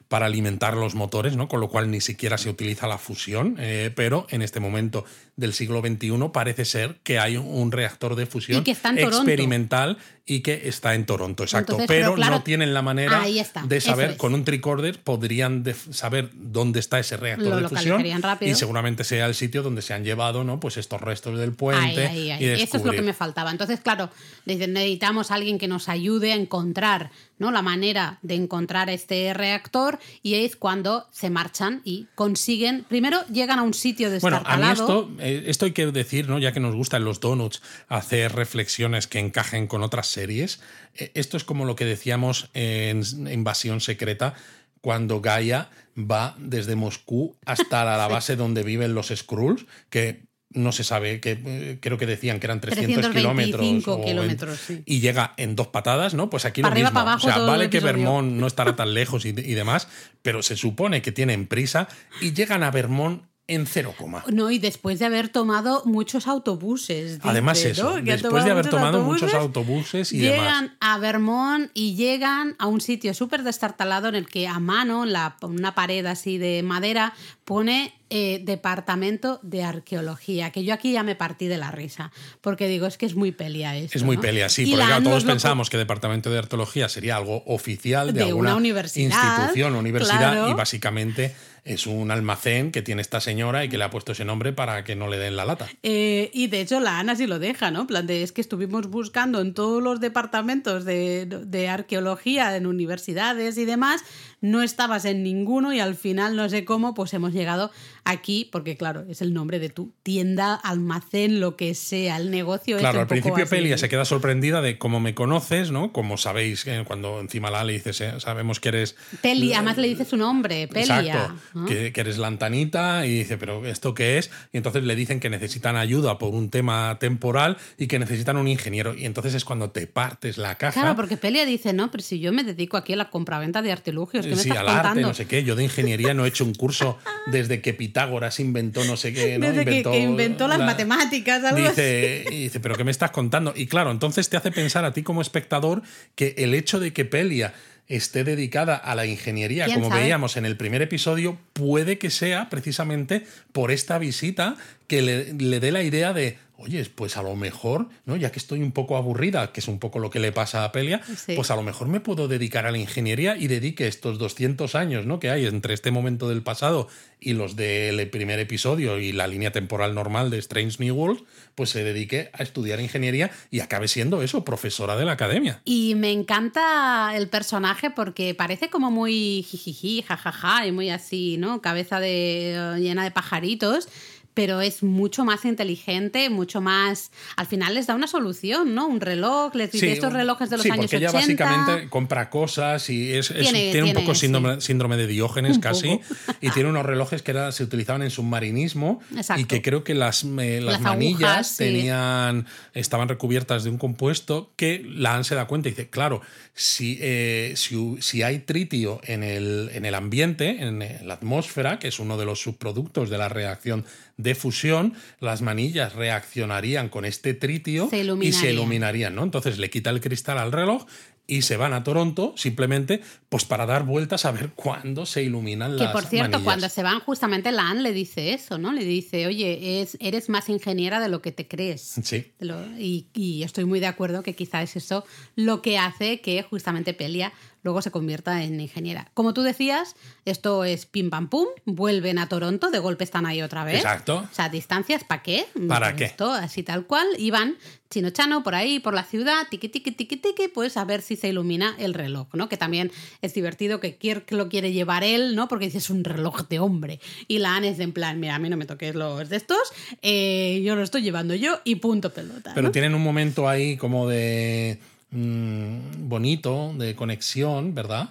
para alimentar los motores, ¿no? Con lo cual ni siquiera se utiliza la fusión, eh, pero en este momento del siglo XXI parece ser que hay un reactor de fusión experimental y que está en Toronto, exacto. pero, no tienen la manera de saber, con un tricorder podrían saber dónde está ese reactor de fusión y seguramente sea el sitio donde se han llevado ¿no? pues estos restos del puente. Eso es lo que me faltaba. Entonces, claro, necesitamos a alguien que nos ayude a encontrar ¿no? la manera de encontrar este reactor y es cuando se marchan y consiguen, primero llegan a un sitio de Bueno, a mí esto, esto hay que decir, ¿no? ya que nos gustan los donuts, hacer reflexiones que encajen con otras series. Eh, esto es como lo que decíamos en Invasión Secreta, cuando Gaia va desde Moscú hasta la, [LAUGHS] base donde viven los Skrulls, que no se sabe, que eh, creo que decían que eran 300 kilómetros. Y llega en dos patadas, ¿no? Pues aquí lo mismo. o sea, vale que Vermont no estará tan lejos y, y, demás, pero se supone que tienen prisa y llegan a Vermont en cero coma. No, y después de haber tomado muchos autobuses. Además eso, después de haber tomado muchos autobuses y llegan a Vermont y llegan a un sitio súper destartalado en el que a mano, la, una pared así de madera, pone eh, Departamento de Arqueología, que yo aquí ya me partí de la risa, porque digo, es que es muy pelia esto. Es muy pelia, sí, porque todos pensamos que Departamento de Arqueología sería algo oficial de, alguna una universidad, institución, universidad, y básicamente es un almacén que tiene esta señora y que le ha puesto ese nombre para que no le den la lata. Eh, y de hecho la Ana sí lo deja, ¿no? plan de, es que estuvimos buscando en todos los departamentos de, de arqueología, en universidades y demás, no estabas en ninguno y al final, no sé cómo, pues hemos llegado aquí, porque claro, es el nombre de tu tienda, almacén, lo que sea, el negocio. Claro, al principio Pelia se queda sorprendida de cómo me conoces, ¿no? Como sabéis, eh, cuando encima la le dices, eh, sabemos que eres... Pelia, además le dice su nombre, Pelia. Exacto, que, eres la antanita y dice, pero ¿esto qué es? Y entonces le dicen que necesitan ayuda por un tema temporal y que necesitan un ingeniero. Y entonces es cuando te partes la caja. Claro, porque Pelia dice, no, pero si yo me dedico aquí a la compraventa de artilugios, ¿qué me sí, estás al arte, no sé qué. Yo de ingeniería no he hecho un curso desde que Pitágoras inventó no sé qué. ¿no? Desde inventó que, inventó las matemáticas, algo dice, Y dice, ¿pero qué me estás contando? Y claro, entonces te hace pensar a ti como espectador que el hecho de que Pelia esté dedicada a la ingeniería, como veíamos en el primer episodio, puede que sea precisamente por esta visita que le, dé la idea de, oye, pues a lo mejor, ¿no? Ya que estoy un poco aburrida, que es un poco lo que le pasa a Pelia, Sí. pues a lo mejor me puedo dedicar a la ingeniería y dedique estos 200 años, ¿no? Que hay entre este momento del pasado y los del primer episodio y la línea temporal normal de Strange New World, pues se dedique a estudiar ingeniería y acabe siendo eso, profesora de la academia. Y me encanta el personaje porque parece como muy jijiji, jajaja y muy así, ¿no? Cabeza de, llena de pajaritos. Pero es mucho más inteligente, mucho más. Al final les da una solución, ¿no? Un reloj, les dice estos relojes de los sí, años porque ella 80. básicamente compra cosas y es, es- Tiene- tiene, un tiene, poco sí. síndrome, síndrome de Diógenes casi y tiene unos relojes que era- se utilizaban en submarinismo Exacto. y que creo que las, eh, las Las manillas agujas, tenían estaban recubiertas de un compuesto que la AN se da cuenta y dice, claro, si, eh, si, si hay tritio en el, en el ambiente, en la atmósfera, que es uno de los subproductos de la reacción de fusión, las manillas reaccionarían con este tritio Se y se iluminarían. ¿no? Entonces le quita el cristal al reloj y se van a Toronto simplemente pues para dar vueltas a ver cuándo se iluminan Que las por cierto, manillas. cuando se van, justamente la Anne le dice eso, ¿no? Le dice, oye, es, eres más ingeniera de lo que te crees. Sí. Lo- y, y estoy muy de acuerdo que quizá es eso lo que hace que justamente Pelia luego se convierta en ingeniera. Como tú decías, esto es pim pam pum, vuelven a Toronto, de golpe están ahí otra vez. Exacto. O sea, distancias, ¿para qué? ¿Para Pues qué? Esto, así tal cual, y van chino chano por ahí, por la ciudad, tiqui tiqui tiqui tiqui, pues a ver si se ilumina el reloj, ¿no? Que también es divertido que Kirk lo quiere llevar él, ¿no? Porque dice, es un reloj de hombre. Y la Anne es de en plan, mira, a mí no me toques los de estos, eh, yo lo estoy llevando yo y punto pelota. Pero ¿no? tienen un momento ahí como de mm, bonito, de conexión, ¿verdad?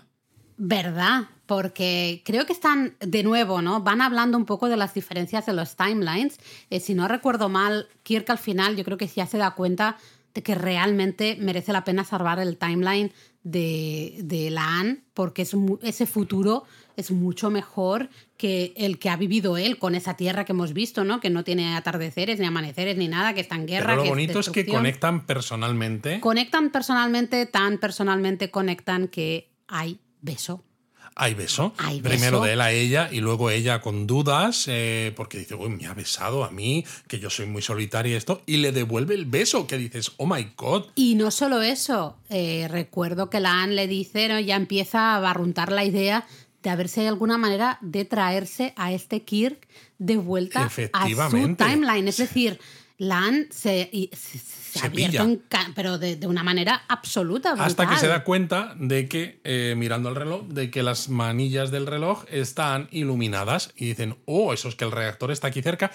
¿Verdad? Porque creo que están, de nuevo, ¿no? Van hablando un poco de las diferencias de los timelines. Eh, si no recuerdo mal, Kirk al final yo creo que ya se da cuenta de que realmente merece la pena salvar el timeline de, de la Anne, porque es ese futuro es mucho mejor que el que ha vivido él con esa tierra que hemos visto, ¿no? Que no tiene atardeceres, ni amaneceres, ni nada, que está en guerra. Pero lo que bonito es que conectan personalmente. Conectan personalmente, tan personalmente conectan que hay beso. Hay beso. Hay Primero beso. de él a ella y luego ella con dudas, eh, porque dice, uy, me ha besado a mí, que yo soy muy solitaria y esto, y le devuelve el beso, que dices, oh my god. Y no solo eso, eh, recuerdo que la Anne le dice, ¿no? ya empieza a barruntar la idea de a ver si hay alguna manera de traerse a este Kirk de vuelta a su timeline. Es decir, la Anne se, se ha abierto en pero de, de una manera absoluta. Hasta que brutal. se da cuenta de que, eh, mirando el reloj, de que las manillas del reloj están iluminadas y dicen, oh, eso es que el reactor está aquí cerca.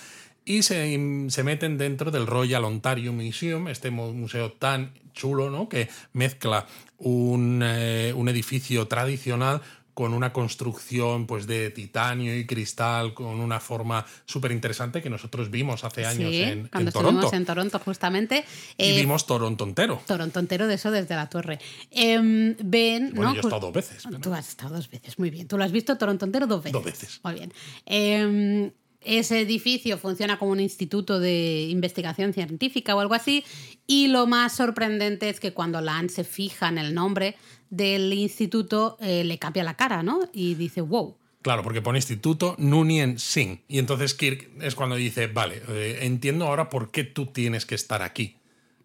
Y se, se meten dentro del Royal Ontario Museum, este mu- museo tan chulo, ¿no? Que mezcla un, eh, un edificio tradicional con una construcción pues de titanio y cristal con una forma súper interesante que nosotros vimos hace años Sí, en, cuando en Toronto. estuvimos en Toronto justamente. y eh, vimos Toronto entero. Toronto entero de eso desde la torre. Em, ven, Bueno, ¿no? yo he estado dos veces. pero- Tú has estado dos veces, muy bien. Tú lo has visto Toronto entero dos veces. Dos veces. Muy bien. Em, ese edificio funciona como un instituto de investigación científica o algo así. Y lo más sorprendente es que cuando la Anne se fija en el nombre del instituto, eh, le cambia la cara, ¿no? Y dice, wow. Claro, porque pone instituto Nunien Singh. Y entonces Kirk es cuando dice, vale, eh, entiendo ahora por qué tú tienes que estar aquí.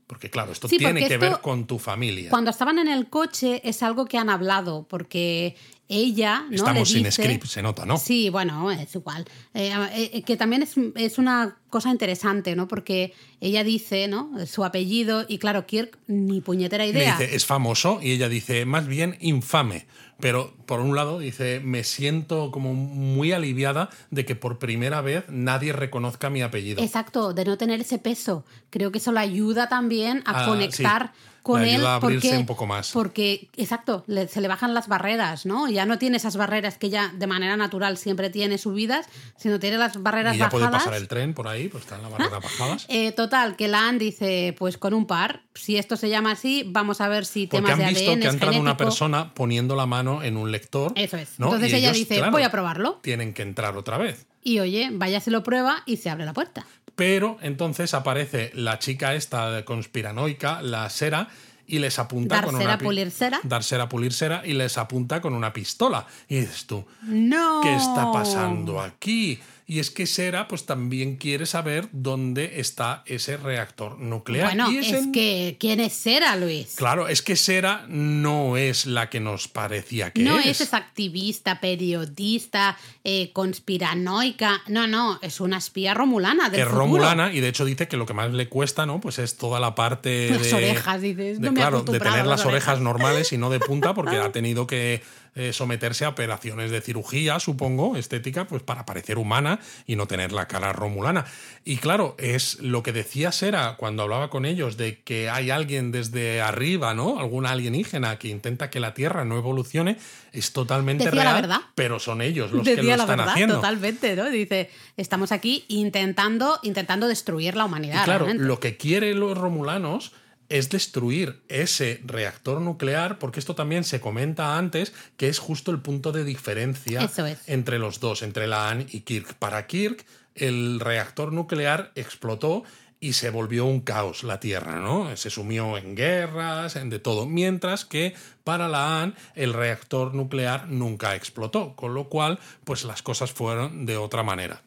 Porque claro, esto Sí, tiene que esto- ver con tu familia. Cuando estaban en el coche es algo que han hablado, porque ella no Estamos le sin dice- script, se nota, ¿no? Sí, bueno, es igual. Eh, eh, que también es, es una cosa interesante, ¿no? Porque ella dice, ¿no? Su apellido y claro, Kirk ni puñetera Le idea. dice, es famoso, y ella dice, más bien infame. Pero por un lado dice, me siento como muy aliviada de que por primera vez nadie reconozca mi apellido. Exacto, de no tener ese peso. Creo que eso le ayuda también a Ah, conectar sí. Con Le él. ayuda a abrirse porque, un poco más. Porque, exacto, le- se le bajan las barreras, ¿no? Ya no tiene esas barreras que ya de manera natural siempre tiene subidas, sino tiene las barreras y ya puede pasar el tren por ahí, pues está en la barrera bajadas. Eh, total, que la Anne dice, pues con un par, si esto se llama así, vamos a ver si Porque temas han de visto ADN que ha entrado una persona poniendo la mano en un lector. Eso es. ¿no? Entonces Y ella ellos, dice, claro, voy a probarlo. Tienen que entrar otra vez. Y oye, vaya se lo prueba y se abre la puerta. Pero entonces aparece la chica esta conspiranoica, la Sera, y les apunta con una pi- pulir cera. Dar cera, pulir cera, y les apunta con una pistola. Y dices tú, No. ¿qué está pasando aquí? Y es que Sera pues también quiere saber dónde está ese reactor nuclear. Bueno, Y es, que ¿quién es Sera, Luis? Claro, es que Sera no es la que nos parecía que no es. es esa activista, periodista, eh, conspiranoica. No, no, es una espía romulana del es futuro. romulana y de hecho dice que lo que más le cuesta, ¿no? Pues es toda la parte Las de orejas, dices. de, no me claro, de tener las orejas. normales y no de punta porque [LAUGHS] ha tenido que eh, someterse a operaciones de cirugía, supongo, estética, pues para parecer humana y no tener la cara romulana. Y claro, es lo que decía Sera cuando hablaba con ellos de que hay alguien desde arriba, ¿no? Algún alienígena que intenta que la Tierra no evolucione, es totalmente Decía la real, verdad. pero son ellos los que lo la están verdad, haciendo. totalmente, ¿no? Dice, estamos aquí intentando, intentando destruir la humanidad. Y claro, realmente. lo que quieren los romulanos es destruir ese reactor nuclear, porque esto también se comenta antes, que es justo el punto de diferencia es. entre los dos, entre Laan y Kirk. Para Kirk, el reactor nuclear explotó y se volvió un caos la Tierra, ¿no? Se sumió en guerras, en de todo. Mientras que para Laan el reactor nuclear nunca explotó, con lo cual, pues las cosas fueron de otra manera.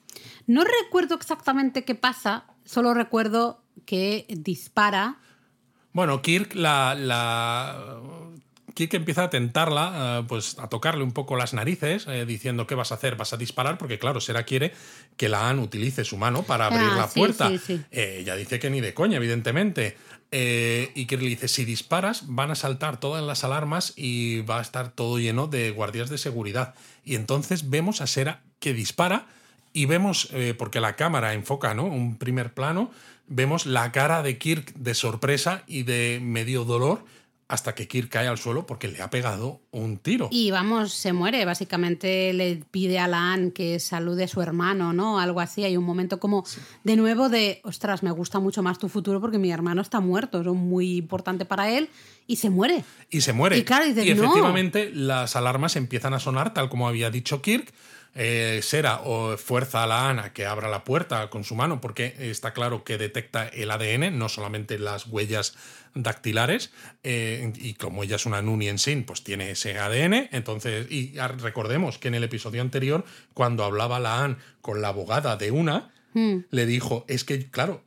No recuerdo exactamente qué pasa, solo recuerdo que dispara. Bueno, Kirk la, la- Kirk empieza a tentarla, eh, pues a tocarle un poco las narices, eh, diciendo ¿qué vas a hacer? ¿Vas a disparar? Porque claro, Sera quiere que la Anne utilice su mano para abrir Ah, la sí, puerta. sí, sí. Eh, ella dice que ni de coña, evidentemente. Eh, y Kirk le dice, si disparas, van a saltar todas las alarmas y va a estar todo lleno de guardias de seguridad. Y entonces vemos a Sera que dispara y vemos, porque la cámara enfoca, ¿no? Un primer plano, vemos la cara de Kirk de sorpresa y de medio dolor hasta que Kirk cae al suelo porque le ha pegado un tiro. Y vamos, se muere. Básicamente le pide a la Anne que salude a su hermano, ¿no? Algo así. Hay un momento como de nuevo de, ostras, me gusta mucho más tu futuro porque mi hermano está muerto. Es muy importante para él. Y se muere. Y se muere. Y claro, dices, Y "No". efectivamente las alarmas empiezan a sonar, tal como había dicho Kirk. Eh, Sera o fuerza a la Ana que abra la puerta con su mano, porque está claro que detecta el ADN, no solamente las huellas dactilares. eh, y como ella es una Nunien Sin, pues tiene ese ADN. Entonces, y recordemos que en el episodio anterior, cuando hablaba la Anne con la abogada de una, Hmm. le dijo: Es que, claro,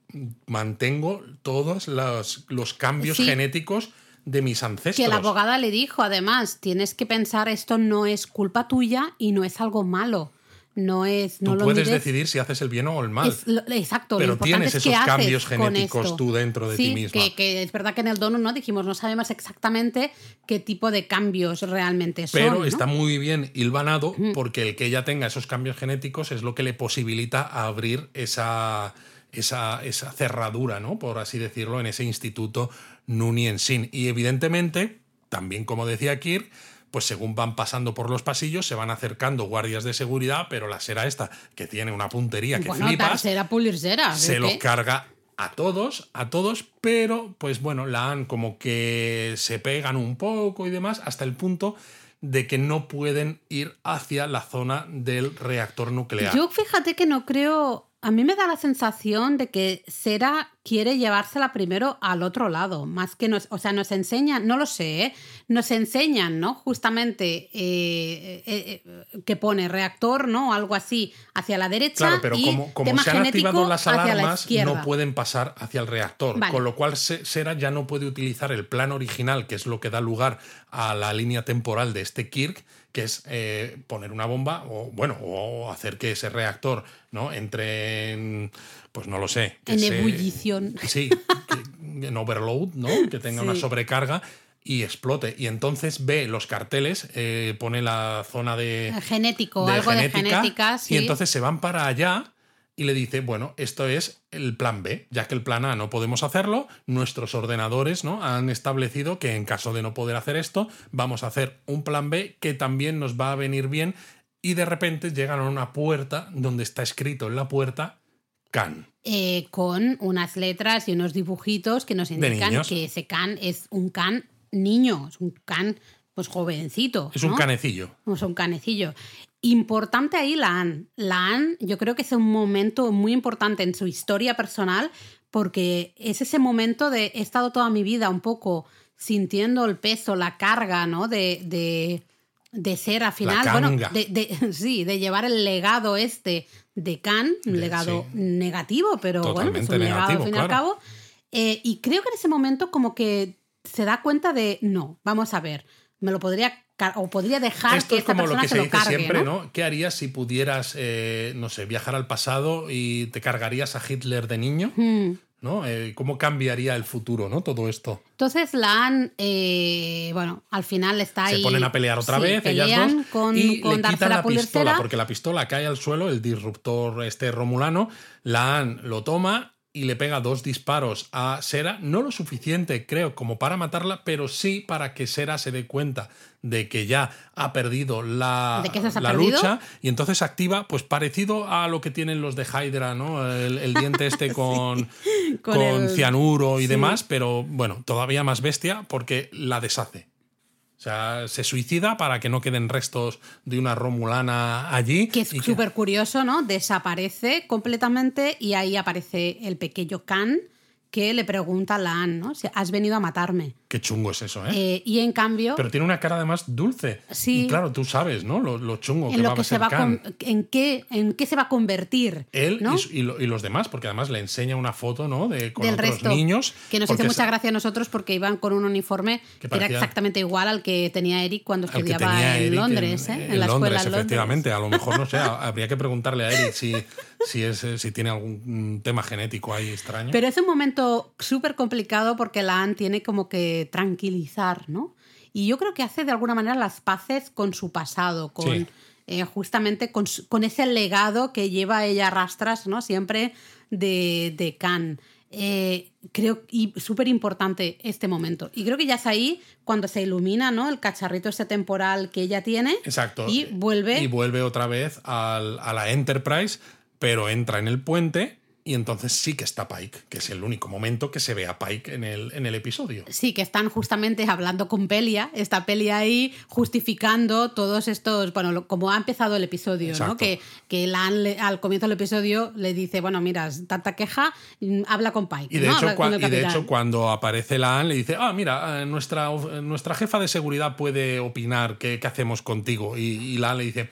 mantengo todos los, los cambios Sí. genéticos de mis ancestros. Que la abogada le dijo, además, tienes que pensar esto no es culpa tuya y no es algo malo. No es. No Tú lo puedes mires- decidir si haces el bien o el mal. Es lo- exacto, Pero lo importante tienes es esos cambios genéticos tú dentro de Sí, ti misma. Que, que es verdad que en el donut no dijimos, no sabemos exactamente qué tipo de cambios realmente son. Pero ¿no? está muy bien hilvanado porque el que ella tenga esos cambios genéticos es lo que le posibilita abrir esa, esa, esa cerradura, ¿no? Por así decirlo, en ese instituto Nunien Sin. Y evidentemente, también como decía Kirk, pues según van pasando por los pasillos, se van acercando guardias de seguridad, pero la sera esta, que tiene una puntería que bueno, flipas, tercera pulircera. se ¿de los carga a todos, a todos, pero pues bueno, la han como que se pegan un poco y demás, hasta el punto de que no pueden ir hacia la zona del reactor nuclear. Yo fíjate que no creo. A mí me da la sensación de que Sera quiere llevársela primero al otro lado, más que nos, o sea, nos enseñan, no lo sé, ¿eh? nos enseñan, ¿no? Justamente eh, eh, eh, que pone reactor, ¿no? Algo así hacia la derecha. Claro, pero y como, como tema se han activado las la alarmas, no pueden pasar hacia el reactor. Vale. Con lo cual, Se- Sera ya no puede utilizar el plan original, que es lo que da lugar a la línea temporal de este Kirk, que es eh, poner una bomba o, bueno, o hacer que ese reactor ¿no? entre en, pues no lo sé. que En se- ebullición. Sí, que- en overload, ¿no? Que tenga una sobrecarga y explote. Y entonces ve los carteles, eh, pone la zona de, Genético, algo de genética, sí. y entonces se van para allá y le dice, bueno, esto es el plan B, ya que el plan A no podemos hacerlo, nuestros ordenadores ¿no? han establecido que en caso de no poder hacer esto, vamos a hacer un plan B que también nos va a venir bien y de repente llegan a una puerta donde está escrito en la puerta Can. Eh, con unas letras y unos dibujitos que nos indican que ese can es un can niño, es un can pues jovencito. Es un canecillo. Es un canecillo. Importante ahí la Anne. La Anne yo creo que es un momento muy importante en su historia personal porque es ese momento de he estado toda mi vida un poco sintiendo el peso, la carga, ¿no? De, de, de ser al final, bueno, de, de- [LAUGHS] sí, de llevar el legado este de Khan, un De- legado sí. negativo, pero bueno, es Totalmente un legado al fin y al cabo. Eh, y creo que en ese momento como que se da cuenta de, no, vamos a ver, me lo podría, o podría dejar Esto que es esta como lo que se dice cargue, siempre, ¿no? ¿no? ¿Qué harías si pudieras, eh, no sé, viajar al pasado y te cargarías a Hitler de niño? Mm. ¿No? Eh, ¿Cómo cambiaría el futuro, ¿no? Todo esto. Entonces la han, eh, bueno, al final está ahí. Se ponen a pelear otra sí, vez, ellas dos, con, y con le quitan la pistola, porque la pistola cae al suelo, el disruptor este romulano, la Han lo toma y le pega dos disparos a Sera, no lo suficiente, creo, como para matarla, pero sí para que Sera se dé cuenta de que ya ha perdido la, ¿De que se ha la perdido? lucha y entonces activa, pues parecido a lo que tienen los de Hydra, ¿no? El, el diente este [LAUGHS] con, Con con, el- cianuro y sí. demás, pero bueno, todavía más bestia porque la deshace. O sea, se suicida para que no queden restos de una romulana allí. Que es súper curioso, ¿no? Desaparece completamente y ahí aparece el pequeño Khan que le pregunta a Lan, ¿no? Si has venido a matarme. Qué chungo es eso, ¿eh? Eh, y en cambio, Pero tiene una cara además dulce. Sí. Y claro, tú sabes, ¿no? Lo, lo chungo en que va lo que a se ser va a Khan. con- en qué en qué se va a convertir. Él ¿no? y y, lo- y los demás, porque además le enseña una foto, ¿no? De, con del otros resto. niños. Que nos hizo mucha se- gracia a nosotros porque iban con un uniforme Que era exactamente igual al que tenía Eric cuando estudiaba en Eric Londres, ¿eh? en la Londres, escuela en Londres. efectivamente. A lo mejor, no sé, [LAUGHS] habría que preguntarle a Eric si, si, es, eh, si tiene algún tema genético ahí extraño. Pero es un momento súper complicado porque la Anne tiene como que tranquilizar, ¿no? Y yo creo que hace de alguna manera las paces con su pasado, con Sí. eh, justamente con, ese legado que lleva ella a rastras, ¿no? Siempre de, de Khan. Eh, creo y súper importante este momento. Y creo que ya es ahí cuando se ilumina, ¿no? El cacharrito ese temporal que ella tiene. Exacto. Y vuelve. Y vuelve otra vez al- a la Enterprise, pero entra en el puente y entonces sí que está Pike, que es el único momento que se ve a Pike en el, en el episodio. Sí, que están justamente hablando con Pelia, esta Pelia ahí justificando todos estos, bueno, lo- como ha empezado el episodio, ¿no? Que, que al comienzo del episodio le dice, bueno, mira, tanta queja, mm, habla con Pike. Y de, ¿no? hecho, cua- y de cuando aparece la Anne, le dice, ah, mira, eh, nuestra, of- nuestra jefa de seguridad puede opinar qué, qué hacemos contigo. Y, y la Anne le dice,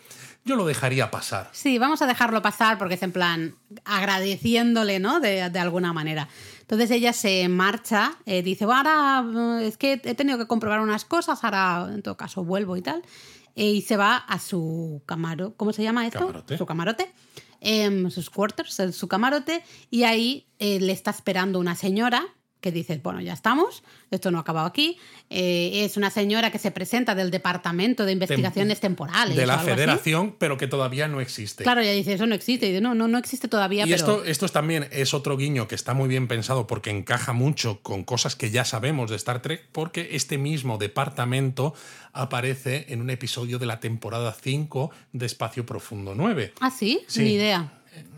yo lo dejaría pasar. Sí, vamos a dejarlo pasar porque es en plan agradeciéndole, ¿no? De, de alguna manera. Entonces ella se marcha, eh, dice, bueno, ahora eh, es que he tenido que comprobar unas cosas, ahora en todo caso vuelvo y tal. Eh, y se va a su camaro, ¿cómo se llama esto? Camarote. Su camarote. Em, sus quarters, su camarote. Y ahí eh, le está esperando una señora que dice, bueno, ya estamos, esto no ha acabado aquí. Eh, es una señora que se presenta del Departamento de Investigaciones Temporales. De o la así. federación, pero que todavía no existe. Claro, ella dice, eso no existe. Y dice, no, no, no existe todavía, Y pero... esto, esto es también es otro guiño que está muy bien pensado porque encaja mucho con cosas que ya sabemos de Star Trek, porque este mismo departamento aparece en un episodio de la temporada 5 de Espacio Profundo 9, Ah, ¿sí? Sí. Ni idea.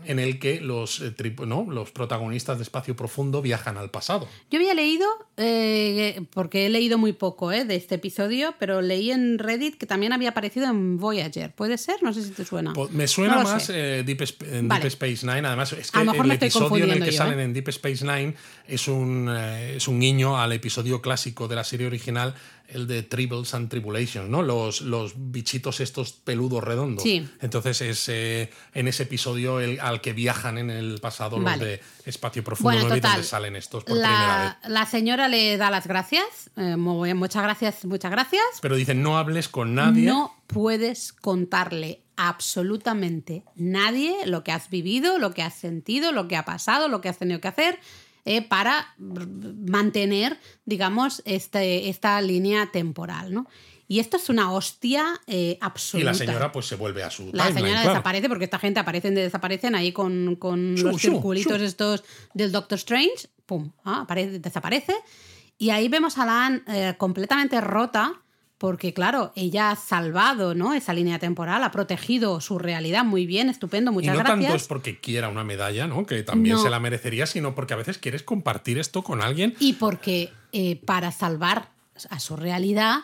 En el que los, eh, ¿no? los protagonistas de Espacio Profundo viajan al pasado. Yo había leído, eh, porque he leído muy poco eh, de este episodio, pero leí en Reddit que también había aparecido en Voyager. ¿Puede ser? No sé si te suena. Po- Me suena No más eh, Deep, Sp- en Vale. Deep Space Nine. Además, es que el episodio en el que yo, salen en Deep Space Nine es un, es un guiño al episodio clásico de la serie original, el de Tribbles and Tribulations, ¿no? Los, los bichitos estos peludos redondos. Sí. Entonces es eh, en ese episodio el, al que viajan en el pasado Vale. los de Espacio Profundo Bueno, 9 total. donde salen estos por primera vez. La, la señora le da las gracias. eh, muy bien, muchas gracias, muchas gracias. Pero dicen, no hables con nadie. No puedes contarle absolutamente nadie lo que has vivido, lo que has sentido, lo que ha pasado, lo que has tenido que hacer eh, para mantener, digamos, este, esta línea temporal, ¿no? Y esto es una hostia eh, y absoluta. la señora pues se vuelve a su La timeline, señora claro. desaparece porque esta gente aparecen y desaparecen ahí con, con los circulitos estos del Doctor Strange. Pum, ah, aparece, desaparece. Y ahí vemos a la Anne eh, completamente rota porque, claro, ella ha salvado ¿no? esa línea temporal, ha protegido su realidad muy bien, estupendo, Y muchas no tanto es porque quiera una medalla, ¿no? Que también No. se la merecería, sino porque a veces quieres compartir esto con alguien. Y porque eh, para salvar a su realidad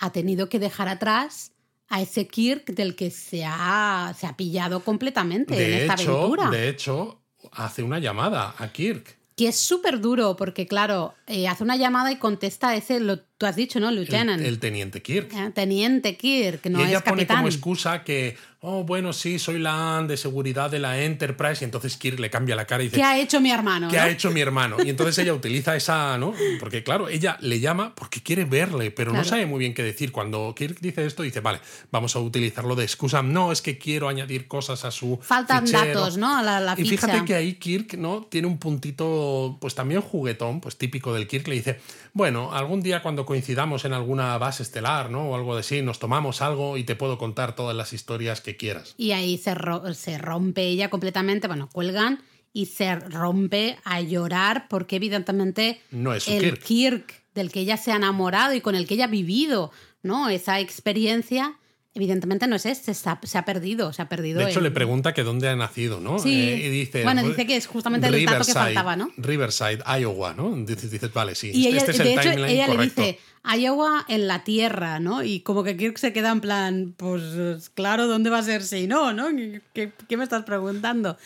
ha tenido que dejar atrás a ese Kirk del que se ha, se ha pillado completamente en De esta hecho, aventura. de hecho, hace una llamada a Kirk. Que es súper duro porque, claro, eh, hace una llamada y contesta ese lo tú has dicho, ¿no? Lieutenant. El, el teniente Kirk. Ah, Teniente Kirk, no y ella es pone capitán. como excusa que, oh, bueno, sí, soy la de seguridad de la Enterprise. Y entonces Kirk le cambia la cara y dice, ¿Qué ha hecho mi hermano? ¿qué no? ha hecho mi hermano? Y entonces ella utiliza esa, ¿no? Porque claro, ella le llama porque quiere verle, pero no sabe muy bien qué decir. Cuando Kirk dice esto, dice, vale, vamos a utilizarlo de excusa. No, es que quiero añadir cosas a su Faltan fichero". datos, ¿no? A la, la Y ficha. fíjate que ahí Kirk, ¿no? Tiene un puntito, pues también juguetón, pues típico del Kirk, le dice, bueno, algún día cuando coincidamos en alguna base estelar, ¿no? O algo así, nos tomamos algo y te puedo contar todas las historias que quieras. Y ahí se, ro- se rompe ella completamente, bueno, cuelgan y se rompe a llorar porque evidentemente No es el Kirk. Kirk del que ella se ha enamorado y con el que ella ha vivido, ¿no? Esa experiencia, evidentemente no es este, se ha, se ha perdido, se ha perdido. De hecho, le pregunta que dónde ha nacido, ¿no? Sí. Eh, y dice, Bueno, dice que es justamente el dato que faltaba, ¿no? Riverside, Iowa, ¿no? Dices, dices, vale, sí. Y ella, este es el de hecho, timeline ella le dice, Iowa en la tierra, ¿no? Y como que Kirk se queda en plan, pues claro, ¿dónde va a ser si no, no? ¿Qué, qué me estás preguntando?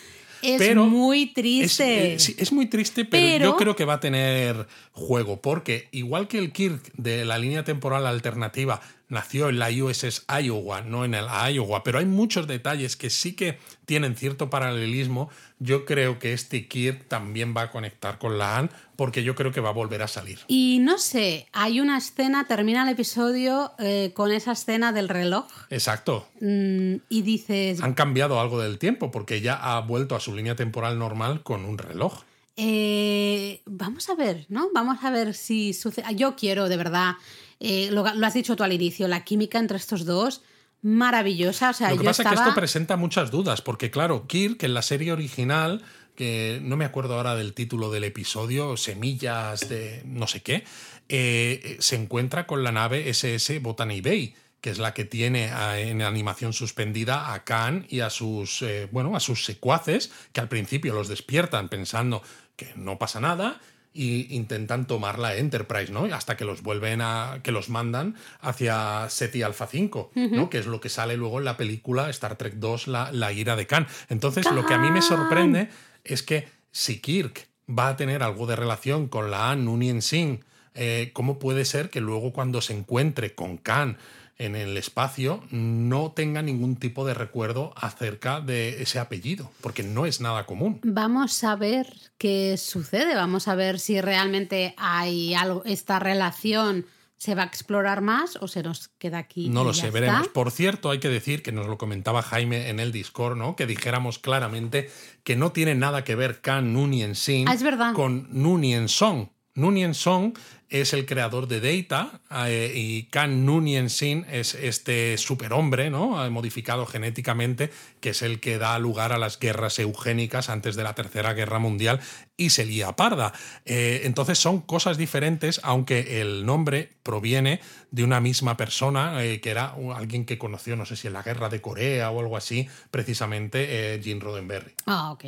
Es Pero muy Es, triste. eh, sí, es muy triste, pero, Pero- yo creo que va a tener juego, porque igual que el Kirk de la línea temporal alternativa nació en la USS Iowa, no en el Iowa, pero hay muchos detalles que sí que tienen cierto paralelismo. Yo creo que este Kirk también va a conectar con la AN, porque yo creo que va a volver a salir. Y no sé, hay una escena, termina el episodio eh, con esa escena del reloj Exacto. mm, y dices, Han cambiado algo del tiempo, porque ya ha vuelto a su línea temporal normal con un reloj. eh, vamos a ver, ¿no? Vamos a ver si sucede. Yo quiero, de verdad, eh, lo, lo has dicho tú al inicio, la química entre estos dos, maravillosa. O sea, Lo que yo pasa estaba... es que esto presenta muchas dudas, porque claro, Kirk en la serie original, que no me acuerdo ahora del título del episodio, Semillas de no sé qué, eh, se encuentra con la nave SS Botany Bay que es la que tiene en animación suspendida a Khan y a sus, eh, bueno, a sus secuaces, que al principio los despiertan pensando que no pasa nada y intentan tomar la Enterprise, ¿no? Hasta que los vuelven a. que los mandan hacia SETI Alpha 5, ¿no? Que es lo que sale luego en la película Star Trek 2, La, la ira de Khan. Entonces, lo que a mí me sorprende es que si Kirk va a tener algo de relación con la Nunien Singh, eh, ¿cómo puede ser que luego cuando se encuentre con Khan en el espacio no tenga ningún tipo de recuerdo acerca de ese apellido? Porque no es nada común. Vamos a ver qué sucede, vamos a ver si realmente hay algo, esta relación se va a explorar más o se nos queda aquí. No lo sé, está. veremos. Por cierto, hay que decir que nos lo comentaba Jaime en el Discord, ¿no? Que dijéramos claramente que no tiene nada que ver Khan Noonien Singh Ah, con Noonien Song. Noonien Song es el creador de Data eh, y Khan Noonien Singh es este superhombre, ¿no? Modificado genéticamente, que es el que da lugar a las guerras eugénicas antes de la Tercera Guerra Mundial y se lía parda. Eh, entonces son cosas diferentes, aunque el nombre proviene de una misma persona, eh, que era alguien que conoció, no sé si en la Guerra de Corea o algo así, precisamente Gene Roddenberry. Ah, ok.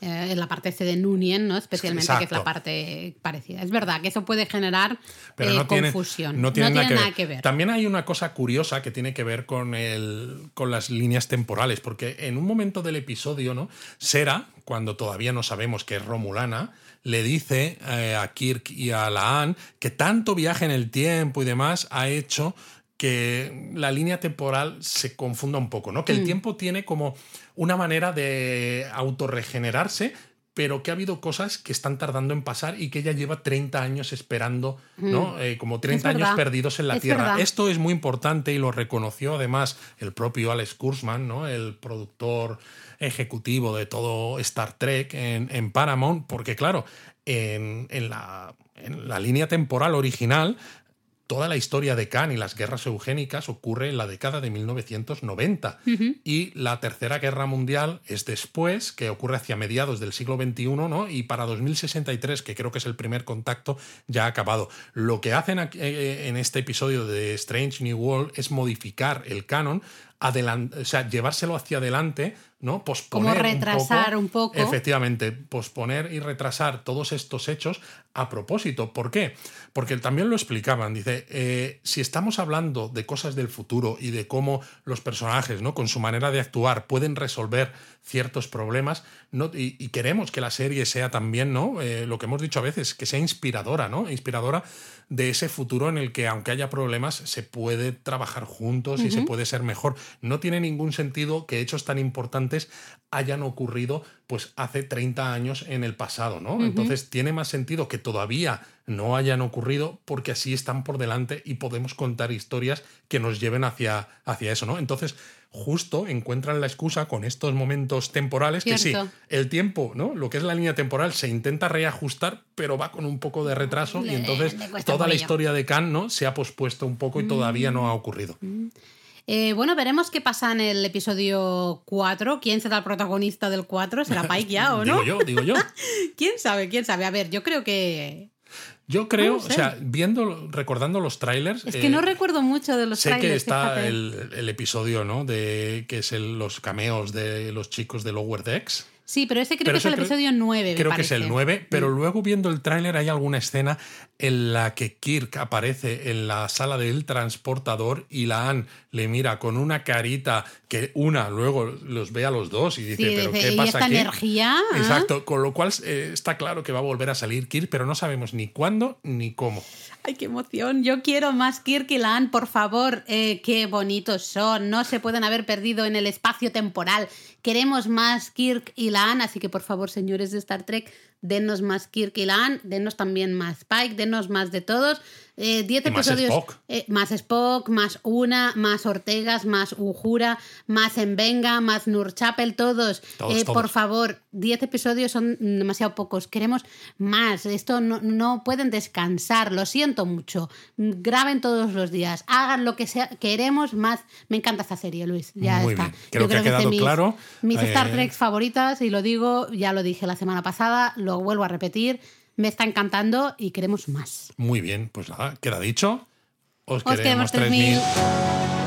Eh, en la parte C de Nunien, ¿no? Especialmente, que es la parte parecida. Es verdad que eso puede generar Pero eh, no tiene, confusión. no tiene, nada, que, ver. que ver. También hay una cosa curiosa que tiene que ver con, el, con las líneas temporales, porque en un momento del episodio, ¿no? Sera, cuando todavía no sabemos que es Romulana, le dice eh, a Kirk y a Laan que tanto viaje en el tiempo y demás ha hecho que la línea temporal se confunda un poco, ¿no? Que el tiempo tiene como una manera de autorregenerarse, pero que ha habido cosas que están tardando en pasar y que ella lleva 30 años esperando, ¿no? Eh, como 30 Es años perdidos en la Es Tierra. verdad. Esto es muy importante y lo reconoció además el propio Alex Kurzman, ¿no? El productor ejecutivo de todo Star Trek en, en Paramount, porque claro, en, en la, en la línea temporal original toda la historia de Khan y las guerras eugénicas ocurre en la década de 1990 y la Tercera Guerra Mundial es después, que ocurre hacia mediados del siglo XXI, ¿no? Y para 2063, que creo que es el primer contacto, ya ha acabado. Lo que hacen aquí, eh, en este episodio de Strange New World es modificar el canon o sea, llevárselo hacia adelante, ¿no? Posponer Como retrasar un poco. Efectivamente, posponer y retrasar todos estos hechos a propósito. ¿Por qué? Porque también lo explicaban. Dice, eh, si estamos hablando de cosas del futuro y de cómo los personajes, ¿no? Con su manera de actuar, pueden resolver ciertos problemas, ¿no? y, queremos que la serie sea también, ¿no? Eh, lo que hemos dicho a veces, que sea inspiradora, ¿no? Inspiradora de ese futuro en el que, aunque haya problemas, se puede trabajar juntos y se puede ser mejor. No tiene ningún sentido que hechos tan importantes hayan ocurrido pues hace 30 años en el pasado, ¿no? Entonces tiene más sentido que todavía no hayan ocurrido porque así están por delante y podemos contar historias que nos lleven hacia, hacia eso, ¿no? Entonces, justo encuentran la excusa con estos momentos temporales que sí, el tiempo, ¿no? Lo que es la línea temporal se intenta reajustar, pero va con un poco de retraso y entonces toda la historia de Khan, ¿no? Se ha pospuesto un poco y todavía no ha ocurrido. Mm. Eh, bueno, veremos qué pasa en el episodio 4. ¿Quién será el protagonista del 4? ¿Será [LAUGHS] Pike ya o no? digo yo, digo yo. [LAUGHS] ¿Quién sabe? ¿Quién sabe? A ver, yo creo que. Yo creo, o sea, viendo, recordando los trailers. Es que no eh, recuerdo mucho de los sé trailers. Sé que está el, episodio, ¿no? De que es los cameos de los chicos de Lower Decks. Sí, pero ese creo que es el episodio 9. Creo que es el 9, pero mm. luego viendo el tráiler hay alguna escena en la que Kirk aparece en la sala del transportador y la Anne le mira con una carita que una luego los ve a los dos y dice, pero ¿qué pasa aquí? energía? Exacto, con lo cual eh, está claro que va a volver a salir Kirk, pero no sabemos ni cuándo ni cómo. Ay, qué emoción. Yo quiero más Kirk y Lan, por favor. Eh, qué bonitos son. No se pueden haber perdido en el espacio temporal. Queremos más Kirk y Lan, así que por favor, señores de Star Trek, denos más Kirk y Lan, denos también más Pike, denos más de todos. 10 eh, episodios. Más Spock. Eh, más Spock, más Una, más Ortegas, más Ujura, más Envenga, más Nurchapel, todos. Eh, todos, Por favor, 10 episodios son demasiado pocos. Queremos más. Esto no, pueden descansar. Lo siento mucho. Graben todos los días. Hagan lo que sea. Queremos más. Me encanta esta serie, Luis. Ya Muy está. Bien. Creo que ha quedado claro. Mis Star Trek favoritas, y lo digo, ya lo dije la semana pasada, lo vuelvo a repetir me está encantando y queremos más. Muy bien, pues nada, queda dicho. Os, queremos, queremos 3000.